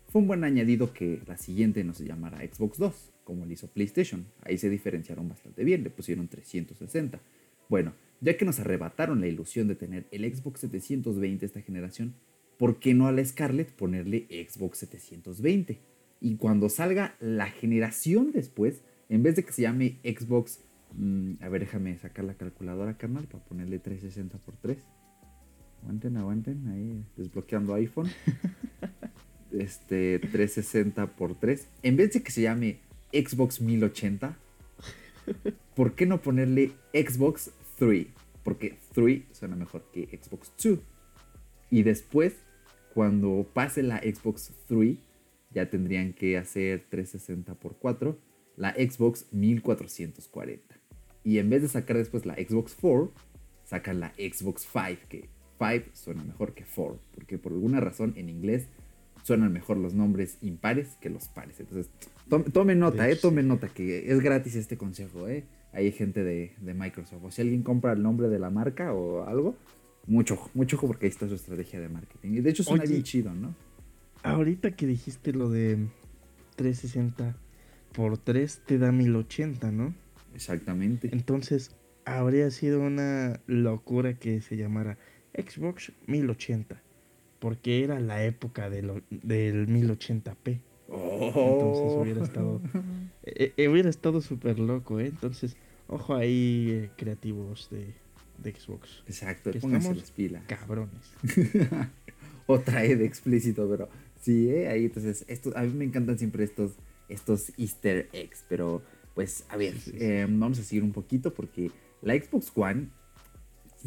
[SPEAKER 1] fue un buen añadido que la siguiente no se llamara Xbox 2, como lo hizo PlayStation. Ahí se diferenciaron bastante bien, le pusieron 360. Bueno, ya que nos arrebataron la ilusión de tener el Xbox 720 esta generación, ¿por qué no a la Scarlett ponerle Xbox 720? Y cuando salga la generación después, en vez de que se llame Xbox, mm, a ver, déjame sacar la calculadora, carnal, para ponerle 360 por 3. Aguanten, aguanten, ahí desbloqueando iPhone. este 360 por 3, en vez de que se llame Xbox 1080, ¿por qué no ponerle Xbox 3? Porque 3 suena mejor que Xbox 2. Y después, cuando pase la Xbox 3, ya tendrían que hacer 360 por 4, la Xbox 1440. Y en vez de sacar después la Xbox 4, sacan la Xbox 5, que 5 suena mejor que 4, porque por alguna razón en inglés suenan mejor los nombres impares que los pares. Entonces, tome, nota, eh, tome nota que es gratis este consejo, eh. Hay gente de, Microsoft. O si alguien compra el nombre de la marca o algo, mucho, mucho ojo porque ahí está su estrategia de marketing. Y de hecho suena bien chido, ¿no?
[SPEAKER 2] Ahorita que dijiste lo de 360 por 3 te da 1080, ¿no?
[SPEAKER 1] Exactamente.
[SPEAKER 2] Entonces, habría sido una locura que se llamara Xbox 1080 porque era la época de lo, del 1080p. Entonces hubiera estado eh, eh, hubiera estado súper loco, ¿eh? Entonces, ojo ahí eh, creativos de, Xbox.
[SPEAKER 1] Exacto, pónganse las pilas.
[SPEAKER 2] Cabrones.
[SPEAKER 1] Otra E de explícito, pero sí, ¿eh? Ahí entonces, esto, a mí me encantan siempre estos, estos easter eggs, pero pues a ver, vamos a seguir un poquito porque la Xbox One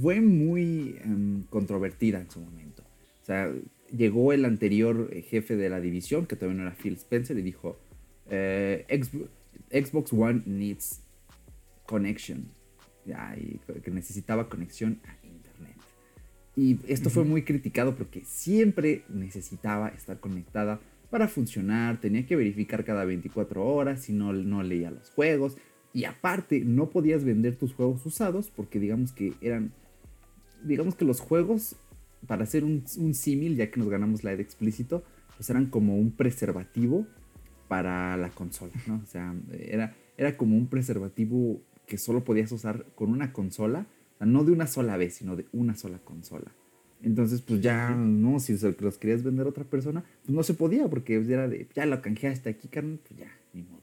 [SPEAKER 1] fue muy em, controvertida en su momento. O sea, llegó el anterior eh, jefe de la división, que todavía no era Phil Spencer, y dijo, eh, Xbox One needs connection. que necesitaba conexión a. Y esto fue muy criticado porque siempre necesitaba estar conectada para funcionar, tenía que verificar cada 24 horas si no, no leía los juegos. Y aparte, no podías vender tus juegos usados porque digamos que eran, digamos que los juegos para hacer un, símil, ya que nos ganamos la de explícito, pues eran como un preservativo para la consola, ¿no? O sea, era, era como un preservativo que solo podías usar con una consola, sea, no de una sola vez, sino de una sola consola. Entonces, pues ya, no, si los querías vender a otra persona, pues no se podía, porque era de, ya lo canjeaste aquí, carnal, pues ya, ni modo.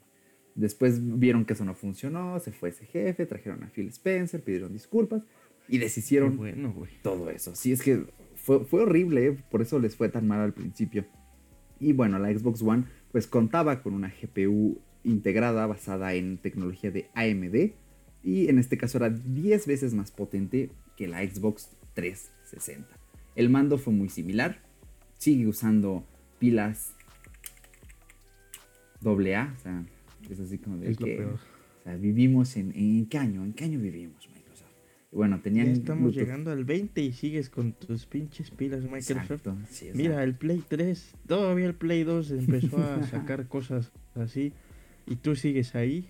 [SPEAKER 1] Después vieron que eso no funcionó, se fue ese jefe, trajeron a Phil Spencer, pidieron disculpas y deshicieron
[SPEAKER 2] bueno,
[SPEAKER 1] todo eso. Sí, es que fue, horrible, ¿eh? por eso les fue tan mal al principio. Y bueno, la Xbox One pues contaba con una GPU integrada basada en tecnología de AMD y en este caso era 10 veces más potente que la Xbox 360. El mando fue muy similar, sigue usando pilas AA, o sea, es así como de que o sea, vivimos en, en qué año, en qué año vivimos, Microsoft. bueno, tenían
[SPEAKER 2] ya estamos llegando al 20 y sigues con tus pinches pilas Microsoft. Mira, el Play 3, todavía el Play 2 empezó a sacar cosas así y tú sigues ahí.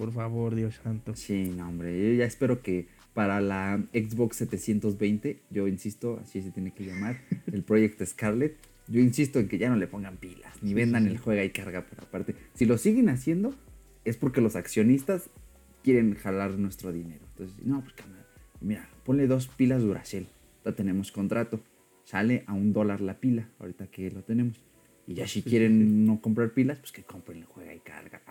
[SPEAKER 2] Por favor, Dios santo.
[SPEAKER 1] Sí, no, hombre, yo ya espero que para la Xbox 720, yo insisto, así se tiene que llamar, el Project Scarlet, yo insisto en que ya no le pongan pilas, ni vendan el juega y carga por aparte. Si lo siguen haciendo, es porque los accionistas quieren jalar nuestro dinero. Entonces, no, pues mira, ponle dos pilas Duracell, ya tenemos contrato, sale a un dólar la pila, ahorita que lo tenemos. Y ya si quieren no comprar pilas, pues que compren el juega y carga.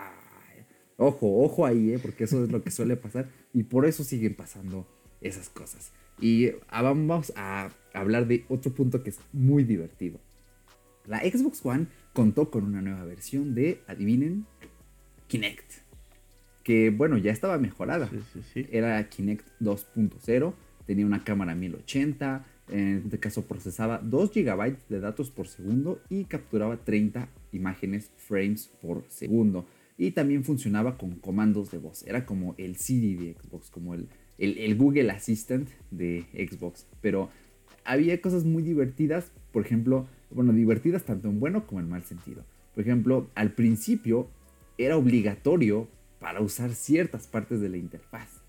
[SPEAKER 1] Ojo, ojo ahí, ¿eh? porque eso es lo que suele pasar y por eso siguen pasando esas cosas. Y ah, vamos a hablar de otro punto que es muy divertido. La Xbox One contó con una nueva versión de, adivinen, Kinect. Que bueno, ya estaba mejorada. Era Kinect 2.0, tenía una cámara 1080, en este caso procesaba 2 GB de datos por segundo y capturaba 30 imágenes frames por segundo. Y también funcionaba con comandos de voz. Era como el Siri de Xbox, como el, el Google Assistant de Xbox. Pero había cosas muy divertidas, por ejemplo, bueno, divertidas tanto en bueno como en mal sentido. Por ejemplo, al principio era obligatorio para usar ciertas partes de la interfaz.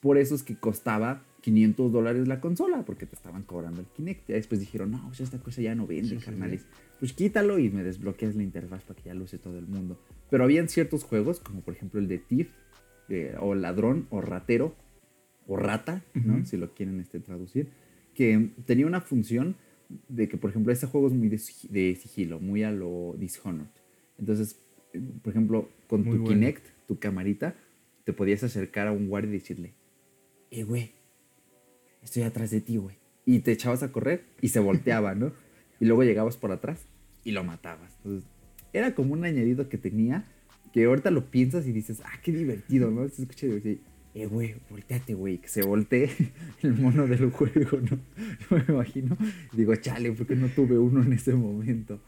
[SPEAKER 1] Por eso es que costaba 500 dólares la consola, porque te estaban cobrando el Kinect. Y después dijeron, no, pues esta cosa ya no vende, carnales. Pues quítalo y me desbloqueas la interfaz para que ya lo use todo el mundo. Pero habían ciertos juegos, como por ejemplo el de Thief, eh, o ladrón, o ratero, o rata, ¿no? Si lo quieren este, traducir, que tenía una función de que, por ejemplo, ese juego es muy de, sigilo, muy a lo Dishonored. Entonces, por ejemplo, con tu Kinect, tu camarita, te podías acercar a un guardia y decirle, eh, güey, estoy atrás de ti, güey. Y te echabas a correr y se volteaba, ¿no? Y luego llegabas por atrás y lo matabas. Entonces, era como un añadido que tenía que ahorita lo piensas y dices, ah, qué divertido, ¿no? Se escucha eh, güey, volteate, güey, que se voltee el mono del juego, ¿no? Yo me imagino, digo, chale, porque no tuve uno en ese momento?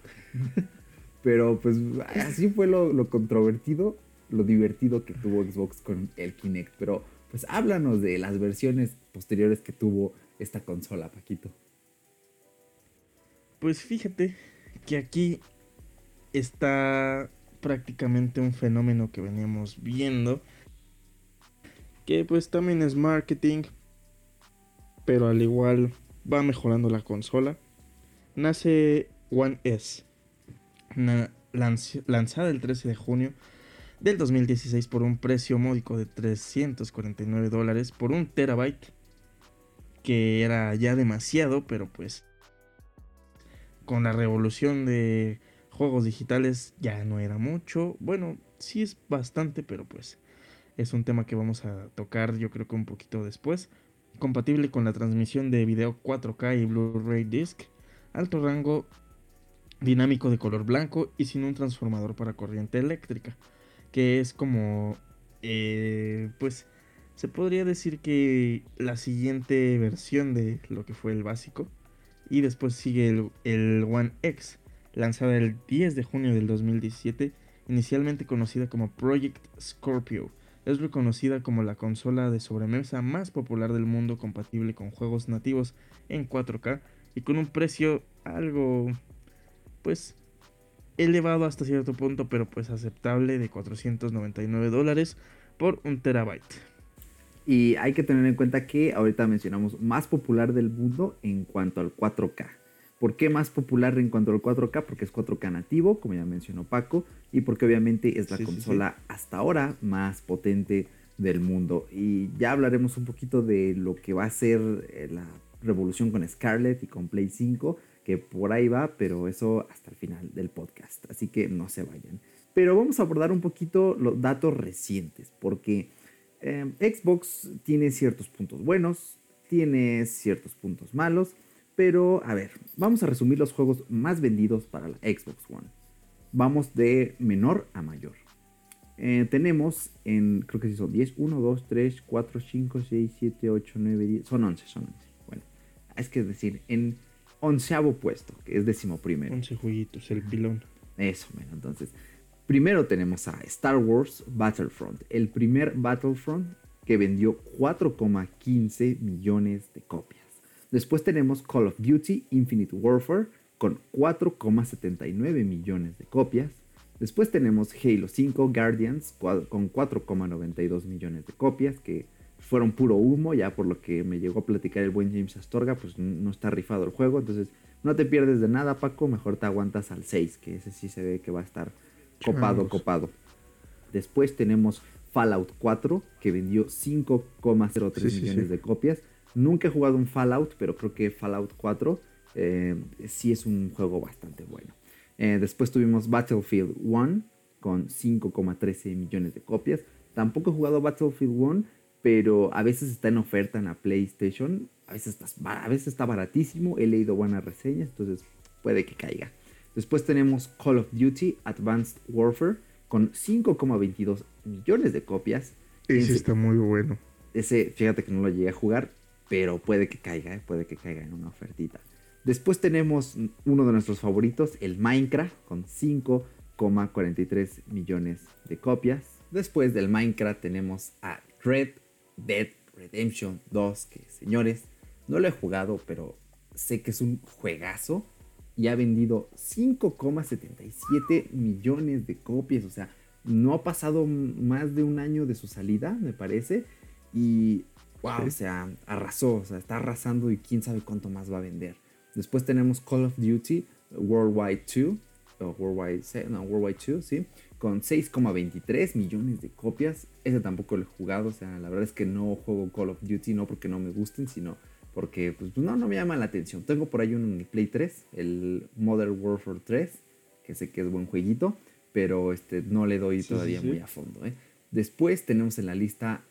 [SPEAKER 1] Pero pues así fue lo, controvertido, lo divertido que tuvo Xbox con el Kinect. Pero pues háblanos de las versiones posteriores que tuvo esta consola, Paquito.
[SPEAKER 2] Pues fíjate que aquí está prácticamente un fenómeno que veníamos viendo que pues también es marketing, pero al igual va mejorando la consola. Nace One S, lanzada el 13 de junio del 2016 por un precio módico de 349 dólares por un terabyte, que era ya demasiado, pero pues con la revolución de juegos digitales ya no era mucho. Bueno, sí es bastante, pero pues es un tema que vamos a tocar yo creo que un poquito después. Compatible con la transmisión de video 4K y Blu-ray Disc. Alto rango dinámico de color blanco y sin un transformador para corriente eléctrica. Que es como... Eh, pues se podría decir que la siguiente versión de lo que fue el básico. Y después sigue el, el One X, lanzada el 10 de junio del 2017, inicialmente conocida como Project Scorpio es reconocida como la consola de sobremesa más popular del mundo compatible con juegos nativos en 4K y con un precio algo pues elevado hasta cierto punto pero pues aceptable de 499 dólares por un terabyte.
[SPEAKER 1] Y hay que tener en cuenta que ahorita mencionamos más popular del mundo en cuanto al 4K. ¿Por qué más popular en cuanto al 4K? Porque es 4K nativo, como ya mencionó Paco, y porque obviamente es la consola hasta ahora más potente del mundo. Y ya hablaremos un poquito de lo que va a ser eh, la revolución con Scarlett y con Play 5, que por ahí va, pero eso hasta el final del podcast, así que no se vayan. Pero vamos a abordar un poquito los datos recientes, porque eh, Xbox tiene ciertos puntos buenos, tiene ciertos puntos malos, pero, a ver, vamos a resumir los juegos más vendidos para la Xbox One. vamos de menor a mayor. Eh, tenemos en, creo que sí son 10, 1, 2, 3, 4, 5, 6, 7, 8, 9, 10, son 11, son 11. Bueno, es que decir, en onceavo puesto, que es décimo primero.
[SPEAKER 2] 11 jueguitos, el pilón.
[SPEAKER 1] Eso, bueno, entonces, primero tenemos a Star Wars Battlefront, el primer Battlefront que vendió 4,15 millones de copias. Después tenemos Call of Duty Infinite Warfare con 4,79 millones de copias. Después tenemos Halo 5 Guardians con 4,92 millones de copias, que fueron puro humo, ya por lo que me llegó a platicar el buen James Astorga, pues no está rifado el juego, entonces no te pierdes de nada, Paco, mejor te aguantas al 6, que ese sí se ve que va a estar copado, copado. Después tenemos Fallout 4, que vendió 5,03 millones de copias. Nunca he jugado un Fallout, pero creo que Fallout 4 eh, sí es un juego bastante bueno. Eh, después tuvimos Battlefield 1 con 5,13 millones de copias. Tampoco he jugado Battlefield 1, pero a veces está en oferta en la PlayStation. A veces, está, a veces está baratísimo. He leído buenas reseñas, entonces puede que caiga. Después tenemos Call of Duty Advanced Warfare con 5,22 millones de copias.
[SPEAKER 2] Ese está muy bueno.
[SPEAKER 1] Ese, fíjate que no lo llegué a jugar, pero puede que caiga, ¿eh? puede que caiga en una ofertita. Después tenemos uno de nuestros favoritos, el Minecraft, con 5,43 millones de copias. Después del Minecraft tenemos a Red Dead Redemption 2, que señores, no lo he jugado, pero sé que es un juegazo y ha vendido 5,77 millones de copias. O sea, no ha pasado más de un año de su salida, me parece. Y, wow, o sea, arrasó, o sea, está arrasando y quién sabe cuánto más va a vender. Después tenemos Call of Duty Worldwide 2, o Worldwide, no, Worldwide 2, sí, con 6,23 millones de copias. Ese tampoco lo he jugado, o sea, la verdad es que no juego Call of Duty, no porque no me gusten, sino porque pues, no, no me llama la atención. Tengo por ahí un Play 3, el Modern Warfare 3, que sé que es buen jueguito, pero este, no le doy todavía muy a fondo. ¿eh? Después tenemos en la lista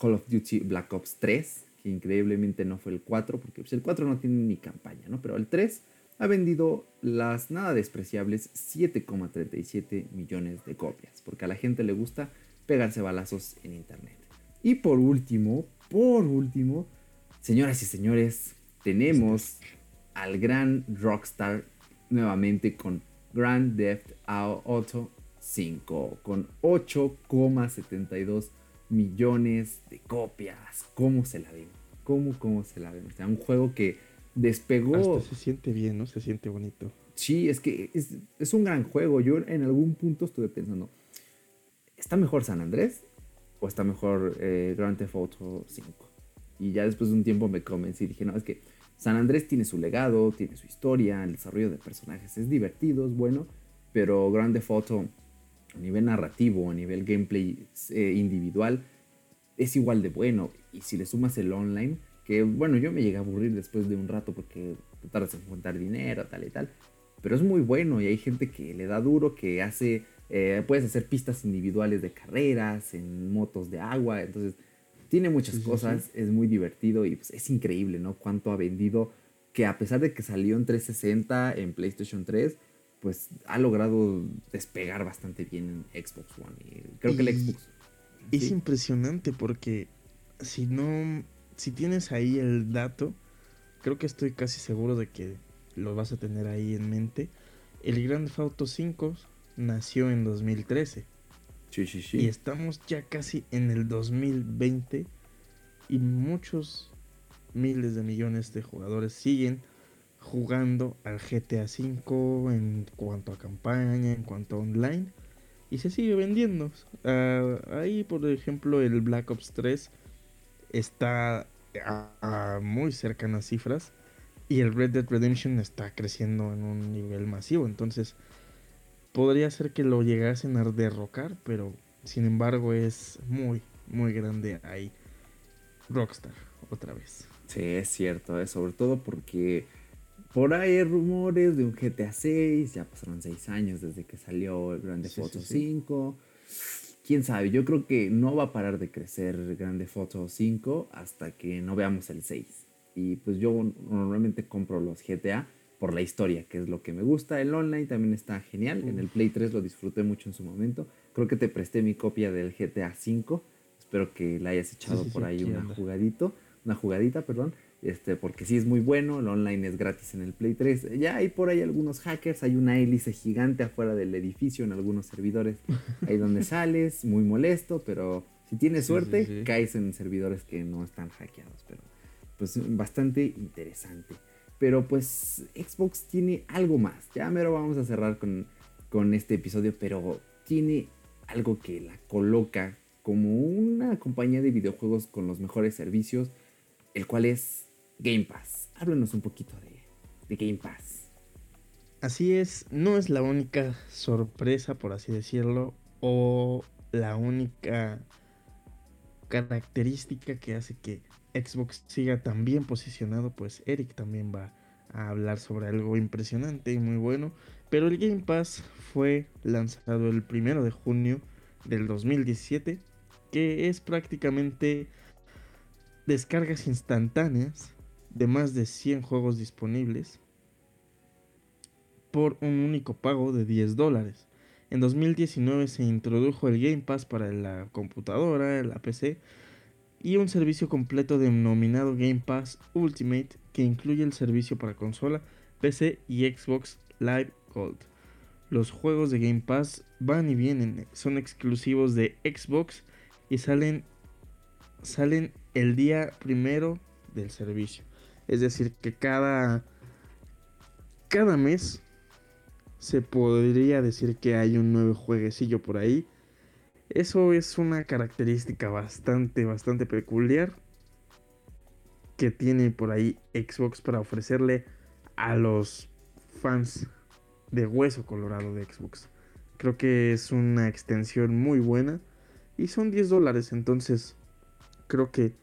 [SPEAKER 1] Call of Duty Black Ops 3, que increíblemente no fue el 4, porque pues, el 4 no tiene ni campaña, ¿no? Pero el 3 ha vendido las nada despreciables 7,37 millones de copias, porque a la gente le gusta pegarse balazos en internet. Y por último, por último, señoras y señores, tenemos al gran Rockstar nuevamente con Grand Theft Auto 5, con 8,72 millones de copias. ¿Cómo se la ven? ¿Cómo, cómo se la ven? O sea, un juego que despegó.
[SPEAKER 2] Hasta se siente bien, ¿no? Se siente bonito.
[SPEAKER 1] Sí, es que es, un gran juego. Yo en algún punto estuve pensando, ¿está mejor San Andrés o está mejor eh, Grand Theft Auto 5? Y ya después de un tiempo me convencí y dije, no, es que San Andrés tiene su legado, tiene su historia, el desarrollo de personajes es divertido, es bueno, pero Grand Theft Auto a nivel narrativo, a nivel gameplay eh, individual, es igual de bueno. Y si le sumas el online, que bueno, yo me llegué a aburrir después de un rato porque te tardas en juntar dinero, tal y tal. Pero es muy bueno y hay gente que le da duro, que hace, eh, puedes hacer pistas individuales de carreras, en motos de agua, entonces tiene muchas cosas, es muy divertido y pues, es increíble, ¿no? Cuánto ha vendido, que a pesar de que salió en 360, en PlayStation 3, pues ha logrado despegar bastante bien en Xbox One. Y creo que el Xbox.
[SPEAKER 2] Es impresionante porque si no. Si tienes ahí el dato, creo que estoy casi seguro de que lo vas a tener ahí en mente. El Grand Theft Auto 5 nació en 2013.
[SPEAKER 1] Sí, sí, sí.
[SPEAKER 2] Y estamos ya casi en el 2020 y muchos miles de millones de jugadores siguen jugando al GTA V en cuanto a campaña, en cuanto a online. Y se sigue vendiendo. Ah, ahí, por ejemplo, el Black Ops 3 está a, muy cercanas cifras. Y el Red Dead Redemption está creciendo en un nivel masivo. Entonces, podría ser que lo llegasen a derrocar. Pero, sin embargo, es muy, muy grande ahí. Rockstar, otra vez.
[SPEAKER 1] Sí, es cierto. sobre todo porque por ahí hay rumores de un GTA 6, ya pasaron 6 años desde que salió el Grande Foto 5. Quién sabe, yo creo que no va a parar de crecer Grande Foto 5 hasta que no veamos el 6. Y pues yo normalmente compro los GTA por la historia, que es lo que me gusta. El online también está genial. En el Play 3 lo disfruté mucho en su momento. Creo que te presté mi copia del GTA V. Espero que la hayas echado por ahí una jugadito, una jugadita, perdón. Este, porque sí es muy bueno, el online es gratis en el Play 3. Ya hay por ahí algunos hackers, hay una hélice gigante afuera del edificio en algunos servidores, ahí donde sales, muy molesto, pero si tienes suerte, caes en servidores que no están hackeados, pero pues bastante interesante. Pero pues Xbox tiene algo más. Ya mero vamos a cerrar con, con este episodio, pero tiene algo que la coloca como una compañía de videojuegos con los mejores servicios, el cual es Game Pass. Háblanos un poquito de, de Game Pass.
[SPEAKER 2] Así es, no es la única sorpresa, por así decirlo, o la única característica que hace que Xbox siga tan bien posicionado, pues Eric también va a hablar sobre algo impresionante y muy bueno. Pero el Game Pass fue lanzado el primero de junio del 2017, que es prácticamente descargas instantáneas de más de 100 juegos disponibles por un único pago de 10 dólares. En 2019 se introdujo el Game Pass para la computadora, la PC y un servicio completo denominado Game Pass Ultimate que incluye el servicio para consola, PC y Xbox Live Gold. Los juegos de Game Pass van y vienen, son exclusivos de Xbox y salen, salen el día primero del servicio. Es decir, que cada, cada mes se podría decir que hay un nuevo jueguecillo por ahí. Eso es una característica bastante, bastante peculiar que tiene por ahí Xbox para ofrecerle a los fans de hueso colorado de Xbox. Creo que es una extensión muy buena y son 10 dólares, entonces creo que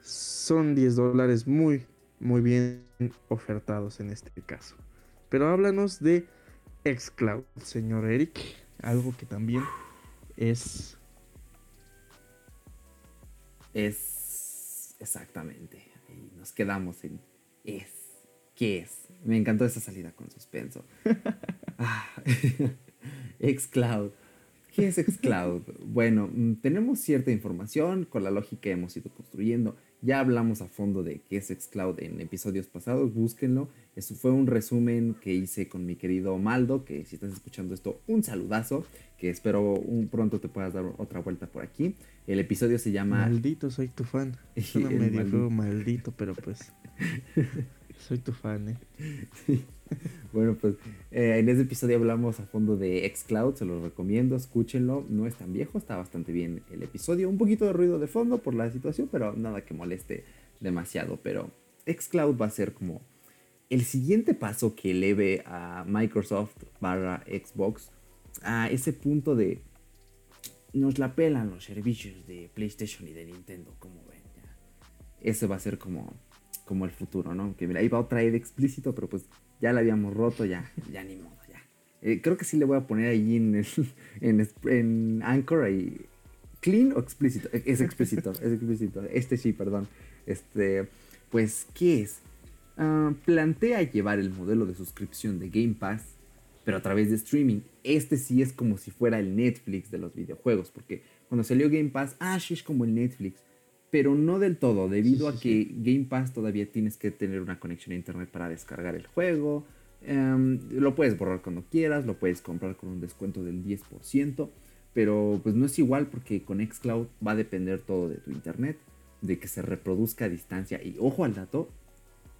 [SPEAKER 2] son 10 dólares muy, muy bien ofertados en este caso. Pero háblanos de Xcloud, señor Eric. Algo que también es.
[SPEAKER 1] Es. Exactamente. Ahí nos quedamos en. Es. ¿Qué es? Me encantó esa salida con suspenso. ah. Xcloud. ¿Qué es Xcloud? bueno, mm, tenemos cierta información con la lógica que hemos ido construyendo. Ya hablamos a fondo de qué es Xcloud en episodios pasados, búsquenlo. Eso fue un resumen que hice con mi querido Maldo, que si estás escuchando esto, un saludazo, que espero un pronto te puedas dar otra vuelta por aquí. El episodio se llama...
[SPEAKER 2] Maldito, soy tu fan. Suena medio maldito. maldito, pero pues... soy tu fan, ¿eh?
[SPEAKER 1] bueno, pues eh, en ese episodio hablamos a fondo de Xcloud, se los recomiendo, escúchenlo, no es tan viejo, está bastante bien el episodio, un poquito de ruido de fondo por la situación, pero nada que moleste demasiado, pero Xcloud va a ser como el siguiente paso que eleve a Microsoft barra Xbox a ese punto de nos la pelan los servicios de PlayStation y de Nintendo, como ven, ya. Ese va a ser como, como el futuro, ¿no? Que mira, va otra traer explícito, pero pues ya la habíamos roto, ya, ya ni modo, ya. Eh, creo que sí le voy a poner ahí en, en, en Anchor ahí. ¿Clean o explícito? Eh, es explícito, es explícito. Este sí, perdón. Este, pues, ¿qué es? Uh, plantea llevar el modelo de suscripción de Game Pass, pero a través de streaming. Este sí es como si fuera el Netflix de los videojuegos, porque cuando salió Game Pass, ah, sí es como el Netflix pero no del todo, debido a que Game Pass todavía tienes que tener una conexión a internet para descargar el juego. Em, lo puedes borrar cuando quieras, lo puedes comprar con un descuento del 10%, pero pues no es igual porque con Xcloud va a depender todo de tu internet, de que se reproduzca a distancia. Y ojo al dato,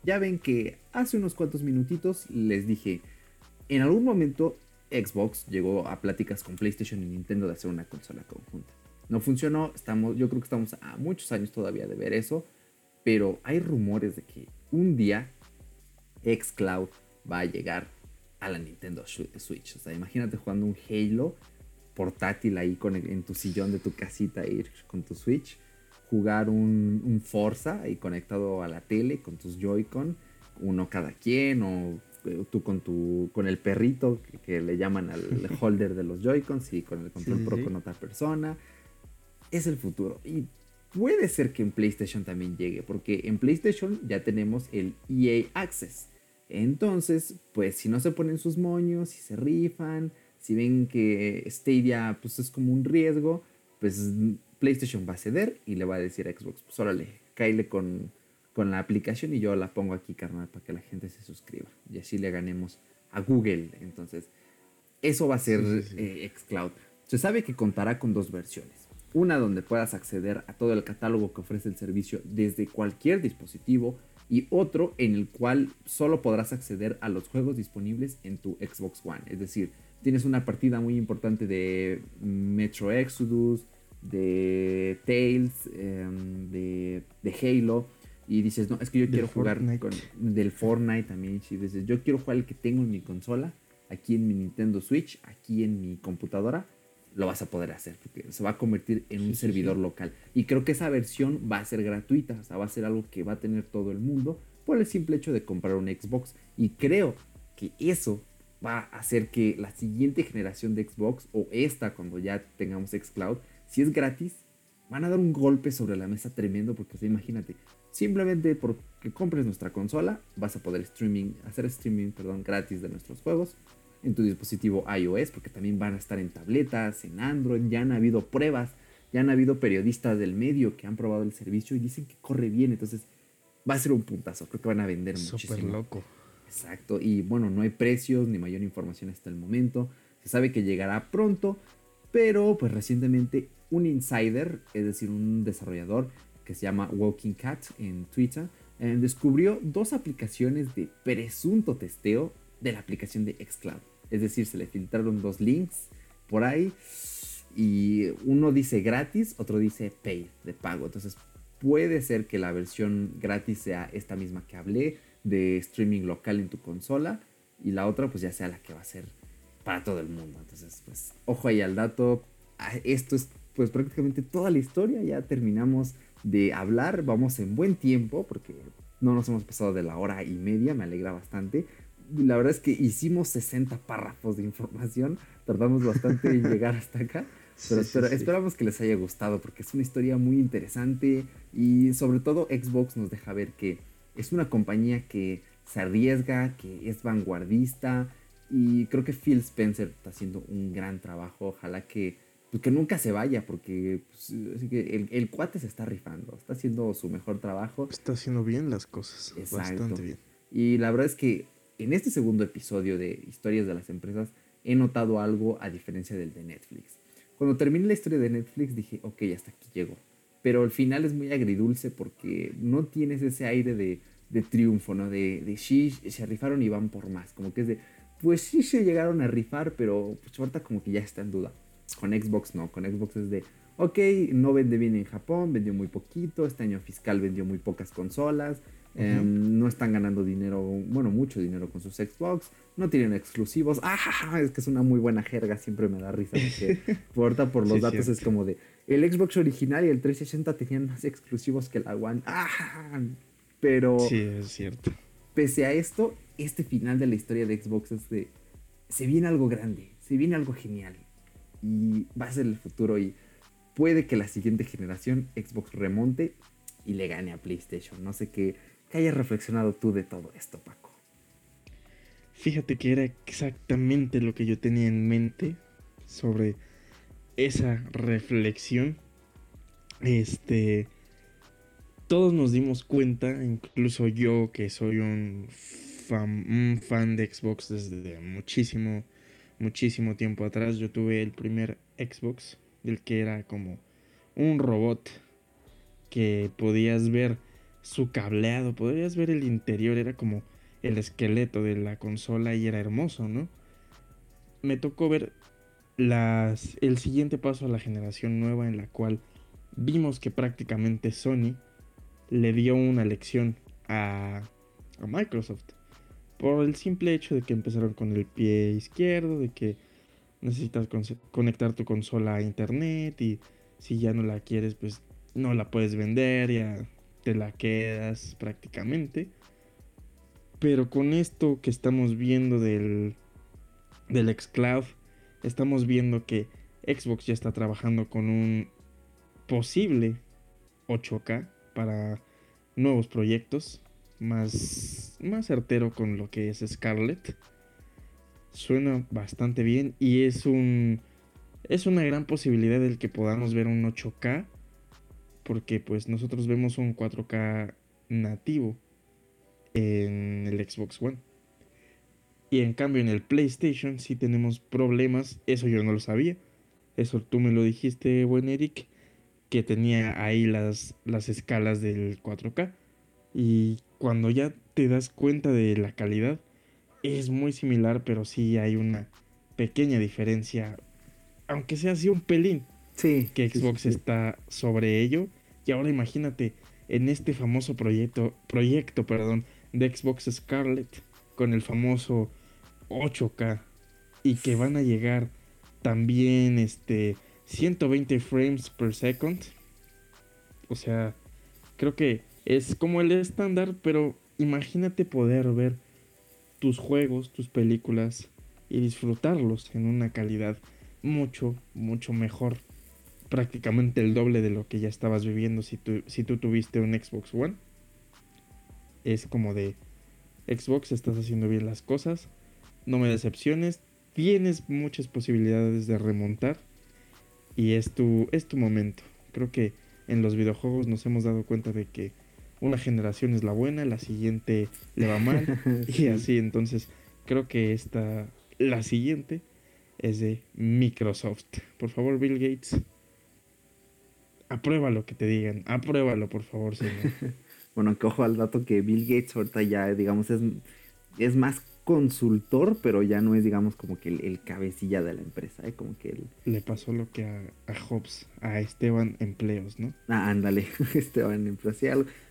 [SPEAKER 1] ya ven que hace unos cuantos minutitos les dije, en algún momento Xbox llegó a pláticas con PlayStation y Nintendo de hacer una consola conjunta. No funcionó, estamos, yo creo que estamos a muchos años todavía de ver eso, pero hay rumores de que un día xCloud va a llegar a la Nintendo Switch. O sea, imagínate jugando un Halo portátil ahí con en tu sillón de tu casita, ir con tu Switch, jugar un, un Forza ahí conectado a la tele con tus Joy-Con, uno cada quien, o eh, tú con tu con el perrito que, le llaman al holder de los Joy-Cons y con el control pro con otra persona es el futuro. Y puede ser que en PlayStation también llegue, porque en PlayStation ya tenemos el EA Access, Entonces, pues si no se ponen sus moños, si se rifan, si ven que Stadia pues es como un riesgo, pues PlayStation va a ceder y le va a decir a Xbox, pues órale, cáile con, con la aplicación y yo la pongo aquí, carnal, para que la gente se suscriba. Y así le ganemos a Google. Entonces, eso va a ser eh, Xcloud. Se sabe que contará con dos versiones. Una donde puedas acceder a todo el catálogo que ofrece el servicio desde cualquier dispositivo y otro en el cual solo podrás acceder a los juegos disponibles en tu Xbox One. Es decir, tienes una partida muy importante de Metro Exodus, de Tales, em, de, Halo. Y dices, no, es que yo quiero jugar con, del Fortnite también. Y dices, yo quiero jugar el que tengo en mi consola, aquí en mi Nintendo Switch, aquí en mi computadora. Lo vas a poder hacer porque se va a convertir en un servidor local. Y creo que esa versión va a ser gratuita, o sea, va a ser algo que va a tener todo el mundo por el simple hecho de comprar un Xbox. Y creo que eso va a hacer que la siguiente generación de Xbox o esta cuando ya tengamos Xcloud si es gratis, van a dar un golpe sobre la mesa tremendo porque imagínate, simplemente porque compres nuestra consola, vas a poder streaming, hacer streaming perdón, gratis de nuestros juegos en tu dispositivo iOS, porque también van a estar en tabletas, en Android, ya han habido pruebas, ya han habido periodistas del medio que han probado el servicio y dicen que corre bien, entonces va a ser un puntazo, creo que van a vender muchísimo. Súper loco. Exacto, y bueno, no hay precios ni mayor información hasta el momento, se sabe que llegará pronto, pero pues recientemente un insider, es decir, un desarrollador que se llama Walking Cat en Twitter, eh, descubrió dos aplicaciones de presunto testeo de la aplicación de Xcloud. Es decir, se le filtraron dos links por ahí y uno dice gratis, otro dice pay, de pago. Entonces puede ser que la versión gratis sea esta misma que hablé de streaming local en tu consola y la otra pues ya sea la que va a ser para todo el mundo. Entonces pues ojo ahí al dato. Ah, esto es pues prácticamente toda la historia. Ya terminamos de hablar, vamos en buen tiempo porque no nos hemos pasado de la hora y media, me alegra bastante. La verdad es que hicimos 60 párrafos de información, tardamos bastante en llegar hasta acá, pero esperamos que les haya gustado porque es una historia muy interesante y sobre todo Xbox nos deja ver que es una compañía que se arriesga, que es vanguardista y creo que Phil Spencer está haciendo un gran trabajo, ojalá que pues que nunca se vaya, porque pues, el, el, cuate se está rifando, está haciendo su mejor trabajo.
[SPEAKER 2] Está haciendo bien las cosas, bastante bien.
[SPEAKER 1] Y la verdad es que en este segundo episodio de Historias de las Empresas he notado algo a diferencia del de Netflix. Cuando terminé la historia de Netflix dije, ok, hasta aquí llego. Pero al final es muy agridulce porque no tienes ese aire de, de triunfo, ¿no? De, de sí, se rifaron y van por más. Como que es de, pues sí se llegaron a rifar, pero pues ahorita como que ya está en duda. Con Xbox no, con Xbox es de, ok, no vende bien en Japón, vendió muy poquito, este año fiscal vendió muy pocas consolas, em, no están ganando dinero, bueno, mucho dinero con sus Xbox, no tienen exclusivos, ah, es que es una muy buena jerga, siempre me da risa, porque por por los datos es como de, el Xbox original y el 360 tenían más exclusivos que la One, ah, pero...
[SPEAKER 2] Sí, es cierto.
[SPEAKER 1] Pese a esto, este final de la historia de Xbox es de, se viene algo grande, se viene algo genial y va a ser el futuro y puede que la siguiente generación Xbox remonte y le gane a PlayStation. No sé qué, qué hayas reflexionado tú de todo esto, Paco.
[SPEAKER 2] Fíjate que era exactamente lo que yo tenía en mente sobre esa reflexión. Este, todos nos dimos cuenta, incluso yo que soy un fan, un fan de Xbox desde muchísimo muchísimo tiempo atrás yo tuve el primer Xbox, el que era como un robot que podías ver su cableado, podías ver el interior, era como el esqueleto de la consola y era hermoso, ¿no? Me tocó ver las, el siguiente paso a la generación nueva en la cual vimos que prácticamente Sony le dio una lección a, a Microsoft por el simple hecho de que empezaron con el pie izquierdo, de que necesitas conectar tu consola a internet y si ya no la quieres, pues no la puedes vender, ya te la quedas prácticamente. Pero con esto que estamos viendo del, del xCloud, estamos viendo que Xbox ya está trabajando con un posible 8K para nuevos proyectos más, más certero con lo que es Scarlett. Suena bastante bien y es un es una gran posibilidad el que podamos ver un 8K porque pues nosotros vemos un 4K nativo en el Xbox One. Y en cambio en el PlayStation sí tenemos problemas, eso yo no lo sabía. Eso tú me lo dijiste, buen Eric, que tenía ahí las, las escalas del 4K. Y cuando ya te das cuenta de la calidad, es muy similar, pero sí hay una pequeña diferencia, aunque sea así un pelín.
[SPEAKER 1] Sí.
[SPEAKER 2] Que Xbox está sobre ello. Y ahora imagínate, en este famoso proyecto, proyecto perdón, de Xbox Scarlett, con el famoso 8K, y que van a llegar también este 120 frames per second. O sea, creo que es como el estándar, pero imagínate poder ver tus juegos, tus películas y disfrutarlos en una calidad mucho, mucho mejor. Prácticamente el doble de lo que ya estabas viviendo si tú, si tú tuviste un Xbox One. Es como de Xbox, estás haciendo bien las cosas. No me decepciones. Tienes muchas posibilidades de remontar. Y es tu, es tu momento. Creo que en los videojuegos nos hemos dado cuenta de que una generación es la buena, la siguiente le va mal y así. Entonces creo que esta, la siguiente es de Microsoft. Por favor, Bill Gates, aprueba lo que te digan, apruébalo, por favor, señor.
[SPEAKER 1] bueno, que ojo al dato que Bill Gates ahorita ya, digamos, es, es más consultor, pero ya no es, digamos, como que el, cabecilla de la empresa, ¿eh? Como que él...
[SPEAKER 2] Le pasó lo que a, a Hobbes, a Esteban Empleos, ¿no?
[SPEAKER 1] Ah, ándale, Esteban Empleos.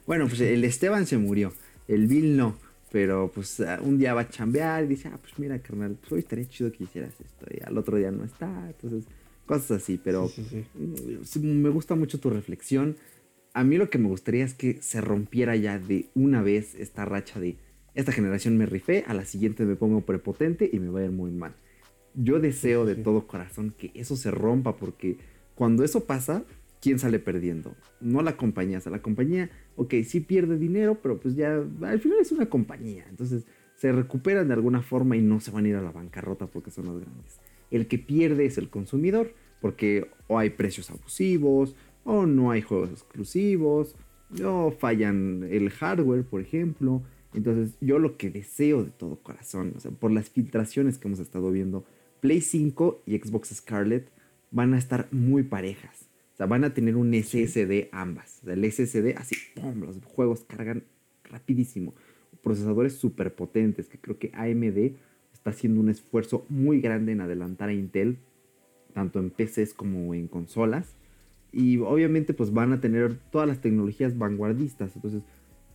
[SPEAKER 1] Bueno, pues el Esteban se murió, el Bill no, pero pues ah, un día va a chambear y dice, ah, pues mira, carnal, pues hoy estaría chido que hicieras esto, y al otro día no está, entonces, cosas así, pero mm, me gusta mucho tu reflexión. A mí lo que me gustaría es que se rompiera ya de una vez esta racha de esta generación me rifé, a la siguiente me pongo prepotente y me va a ir muy mal. Yo deseo de todo corazón que eso se rompa porque cuando eso pasa, ¿quién sale perdiendo? No la compañía, o sea, la compañía, ok, sí pierde dinero, pero pues ya al final es una compañía, entonces se recuperan de alguna forma y no se van a ir a la bancarrota porque son los grandes. El que pierde es el consumidor porque o hay precios abusivos, o no hay juegos exclusivos, o fallan el hardware, por ejemplo. Entonces, yo lo que deseo de todo corazón, o sea, por las filtraciones que hemos estado viendo, Play 5 y Xbox Scarlet van a estar muy parejas. O sea, van a tener un SSD ambas. O sea, el SSD, así, ¡pum! Los juegos cargan rapidísimo. Procesadores súper potentes, que creo que AMD está haciendo un esfuerzo muy grande en adelantar a Intel, tanto en PCs como en consolas. Y obviamente, pues van a tener todas las tecnologías vanguardistas. Entonces,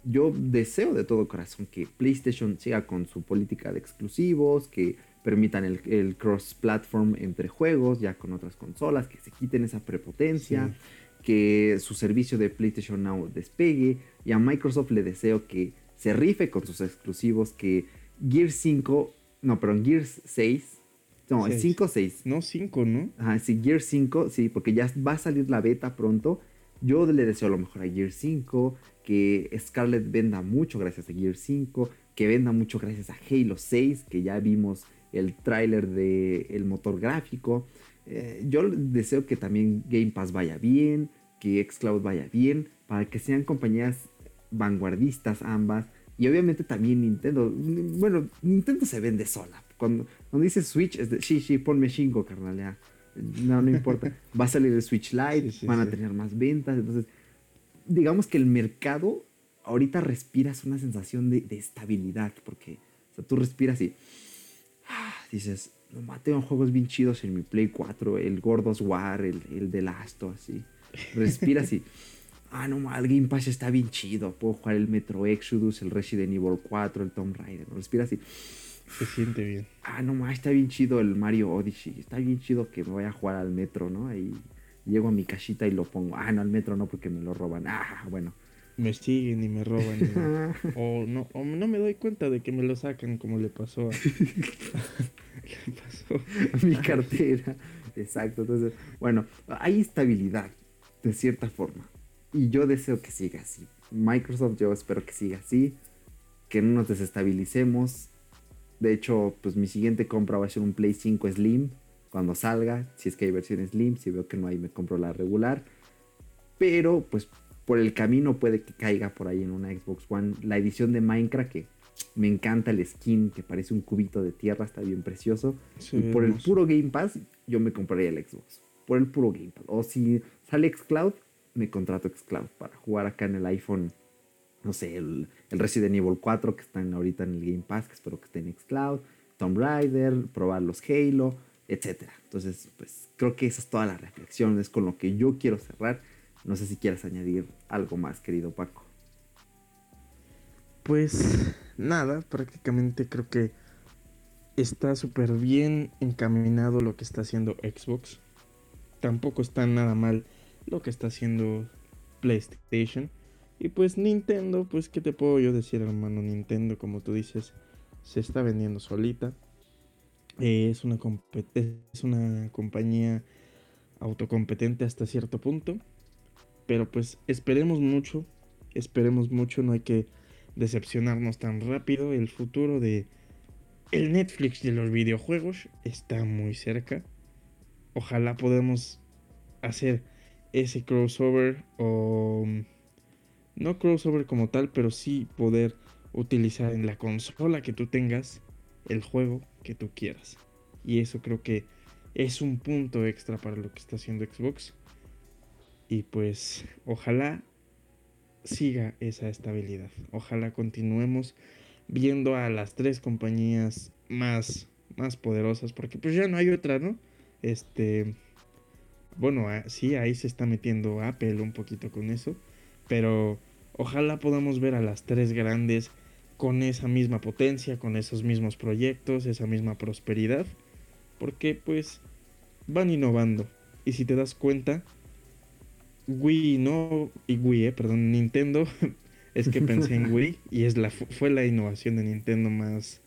[SPEAKER 1] yo deseo de todo corazón que PlayStation siga con su política de exclusivos, que permitan el, cross-platform entre juegos, ya con otras consolas, que se quiten esa prepotencia, que su servicio de PlayStation Now despegue. Y a Microsoft le deseo que se rife con sus exclusivos, que Gears 5, no, perdón, Gears 6, no, es 5 6.
[SPEAKER 2] No, 5, ¿no?
[SPEAKER 1] Ajá, sí, Gears 5, sí, porque ya va a salir la beta pronto. Yo le deseo lo mejor a Gears 5, que Scarlett venda mucho gracias a Gear 5, que venda mucho gracias a Halo 6, que ya vimos el tráiler del motor gráfico. Eh, yo deseo que también Game Pass vaya bien, que Xcloud vaya bien, para que sean compañías vanguardistas ambas. Y obviamente también Nintendo. Bueno, Nintendo se vende sola. Cuando, cuando dice Switch, es de, sí, sí, ponme chingo, carnal, ya. No, no importa. Va a salir el Switch Lite, van a tener más ventas. Entonces, digamos que el mercado ahorita respiras una sensación de, estabilidad, porque tú respiras y ah, dices, no tengo juegos bien chidos en mi Play 4, el Gordos War, el, el The Last, así. Respiras y, ah, no, el Game Pass está bien chido, puedo jugar el Metro Exodus, el Resident Evil 4, el Tomb Raider, respiras y...
[SPEAKER 2] Se siente bien.
[SPEAKER 1] Ah, no, está bien chido el Mario Odyssey, está bien chido que me vaya a jugar al Metro, ¿no? Ahí Llego a mi casita y lo pongo. Ah, no, al metro no, porque me lo roban. Ah, bueno.
[SPEAKER 2] Me siguen y me roban. o, no, o no me doy cuenta de que me lo sacan como le pasó a,
[SPEAKER 1] le pasó a mi cartera. Exacto. Entonces, bueno, hay estabilidad, de cierta forma. Y yo deseo que siga así. Microsoft, yo espero que siga así. que no nos desestabilicemos. De hecho, pues mi siguiente compra va a ser un Play 5 Slim cuando salga. Si es que hay versión Slim, si veo que no hay, me compro la regular. Pero pues por el camino puede que caiga por ahí en una Xbox One la edición de Minecraft que me encanta el skin que parece un cubito de tierra, está bien precioso. y por el puro Game Pass yo me compraría el Xbox. Por el puro Game Pass. O si sale Xcloud, me contrato Xcloud para jugar acá en el iPhone. No sé, el, Resident Evil 4 que están ahorita en el Game Pass, que espero que esté en Xcloud. Tomb Raider, probar los Halo, etc. Entonces, pues creo que esa es toda la reflexión, es con lo que yo quiero cerrar. No sé si quieres añadir algo más, querido Paco.
[SPEAKER 2] Pues nada, prácticamente creo que está súper bien encaminado lo que está haciendo Xbox. Tampoco está nada mal lo que está haciendo PlayStation. Y pues Nintendo, pues qué te puedo yo decir hermano, Nintendo como tú dices, se está vendiendo solita. Eh, es, una es una compañía autocompetente hasta cierto punto. Pero pues esperemos mucho, esperemos mucho, no hay que decepcionarnos tan rápido. El futuro de el Netflix de los videojuegos está muy cerca. Ojalá podamos hacer ese crossover o no crossover como tal, pero sí poder utilizar en la consola que tú tengas el juego que tú quieras. Y eso creo que es un punto extra para lo que está haciendo Xbox. Y pues ojalá siga esa estabilidad. Ojalá continuemos viendo a las tres compañías más, más poderosas, porque pues ya no hay otra, ¿no? Este, bueno, sí, ahí se está metiendo Apple un poquito con eso, pero ojalá podamos ver a las tres grandes con esa misma potencia, con esos mismos proyectos, esa misma prosperidad, porque pues van innovando. Y si te das cuenta, Wii no, y Wii, eh, perdón, Nintendo, es que pensé en Wii y es la, fue la innovación de Nintendo más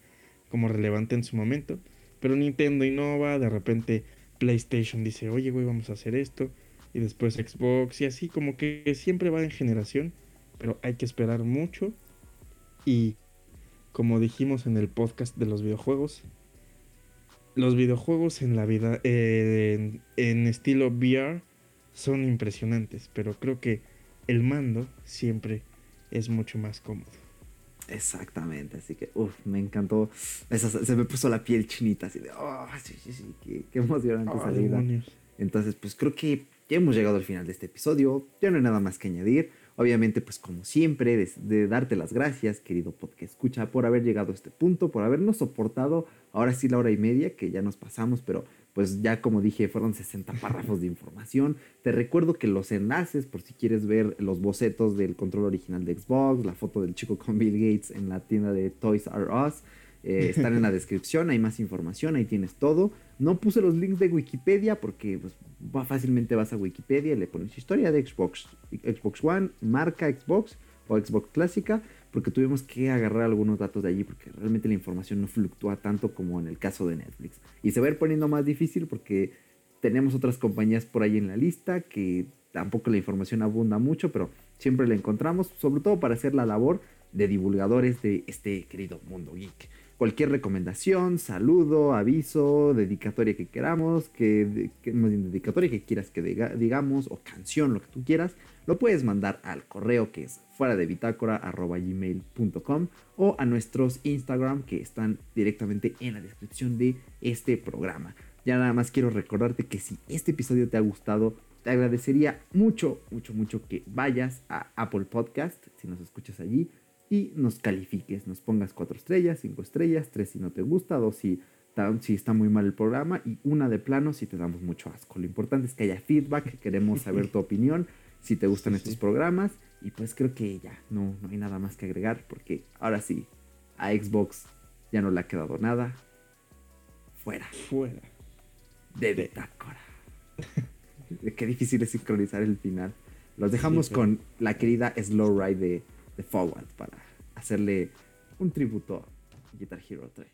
[SPEAKER 2] como relevante en su momento. Pero Nintendo innova, de repente PlayStation dice, oye, güey, vamos a hacer esto. Y después Xbox y así como que siempre va en generación. Pero hay que esperar mucho. Y como dijimos en el podcast de los videojuegos, los videojuegos en la vida, eh, en estilo VR, son impresionantes, pero creo que el mando siempre es mucho más cómodo.
[SPEAKER 1] Exactamente, así que, uff, me encantó. se me puso la piel chinita, así de, oh, sí, sí, sí, qué, emocionante oh, salida. Entonces, pues creo que ya hemos llegado al final de este episodio. Ya no hay nada más que añadir. Obviamente, pues como siempre, de, de, darte las gracias, querido podcast escucha, por haber llegado a este punto, por habernos soportado ahora sí la hora y media, que ya nos pasamos, pero pues ya como dije, fueron 60 párrafos de información. Te recuerdo que los enlaces, por si quieres ver los bocetos del control original de Xbox, la foto del chico con Bill Gates en la tienda de Toys R Us, eh, están en la descripción, hay más información, ahí tienes todo. No puse los links de Wikipedia porque pues, fácilmente vas a Wikipedia, le pones historia de Xbox, Xbox One, marca Xbox o Xbox clásica porque tuvimos que agarrar algunos datos de allí porque realmente la información no fluctúa tanto como en el caso de Netflix. Y se va a ir poniendo más difícil porque tenemos otras compañías por ahí en la lista que tampoco la información abunda mucho, pero siempre la encontramos, sobre todo para hacer la labor de divulgadores de este querido mundo geek. Cualquier recomendación, saludo, aviso, dedicatoria que queramos, que, que dedicatoria que quieras que digamos, o canción, lo que tú quieras, lo puedes mandar al correo que es fuera de bitácora gmail.com o a nuestros Instagram que están directamente en la descripción de este programa. Ya nada más quiero recordarte que si este episodio te ha gustado, te agradecería mucho, mucho, mucho que vayas a Apple Podcast, si nos escuchas allí, y nos califiques, nos pongas cuatro estrellas, cinco estrellas, tres si no te gusta, dos si, si está muy mal el programa y una de plano si te damos mucho asco. Lo importante es que haya feedback, queremos saber tu opinión si te gustan estos programas. Y pues creo que ya no, no hay nada más que agregar porque ahora sí, a Xbox ya no le ha quedado nada. Fuera.
[SPEAKER 2] Fuera.
[SPEAKER 1] De Bitácora. Qué difícil es sincronizar el final. Los dejamos con la querida Slow Ride de, de Forward para hacerle un tributo a Guitar Hero 3.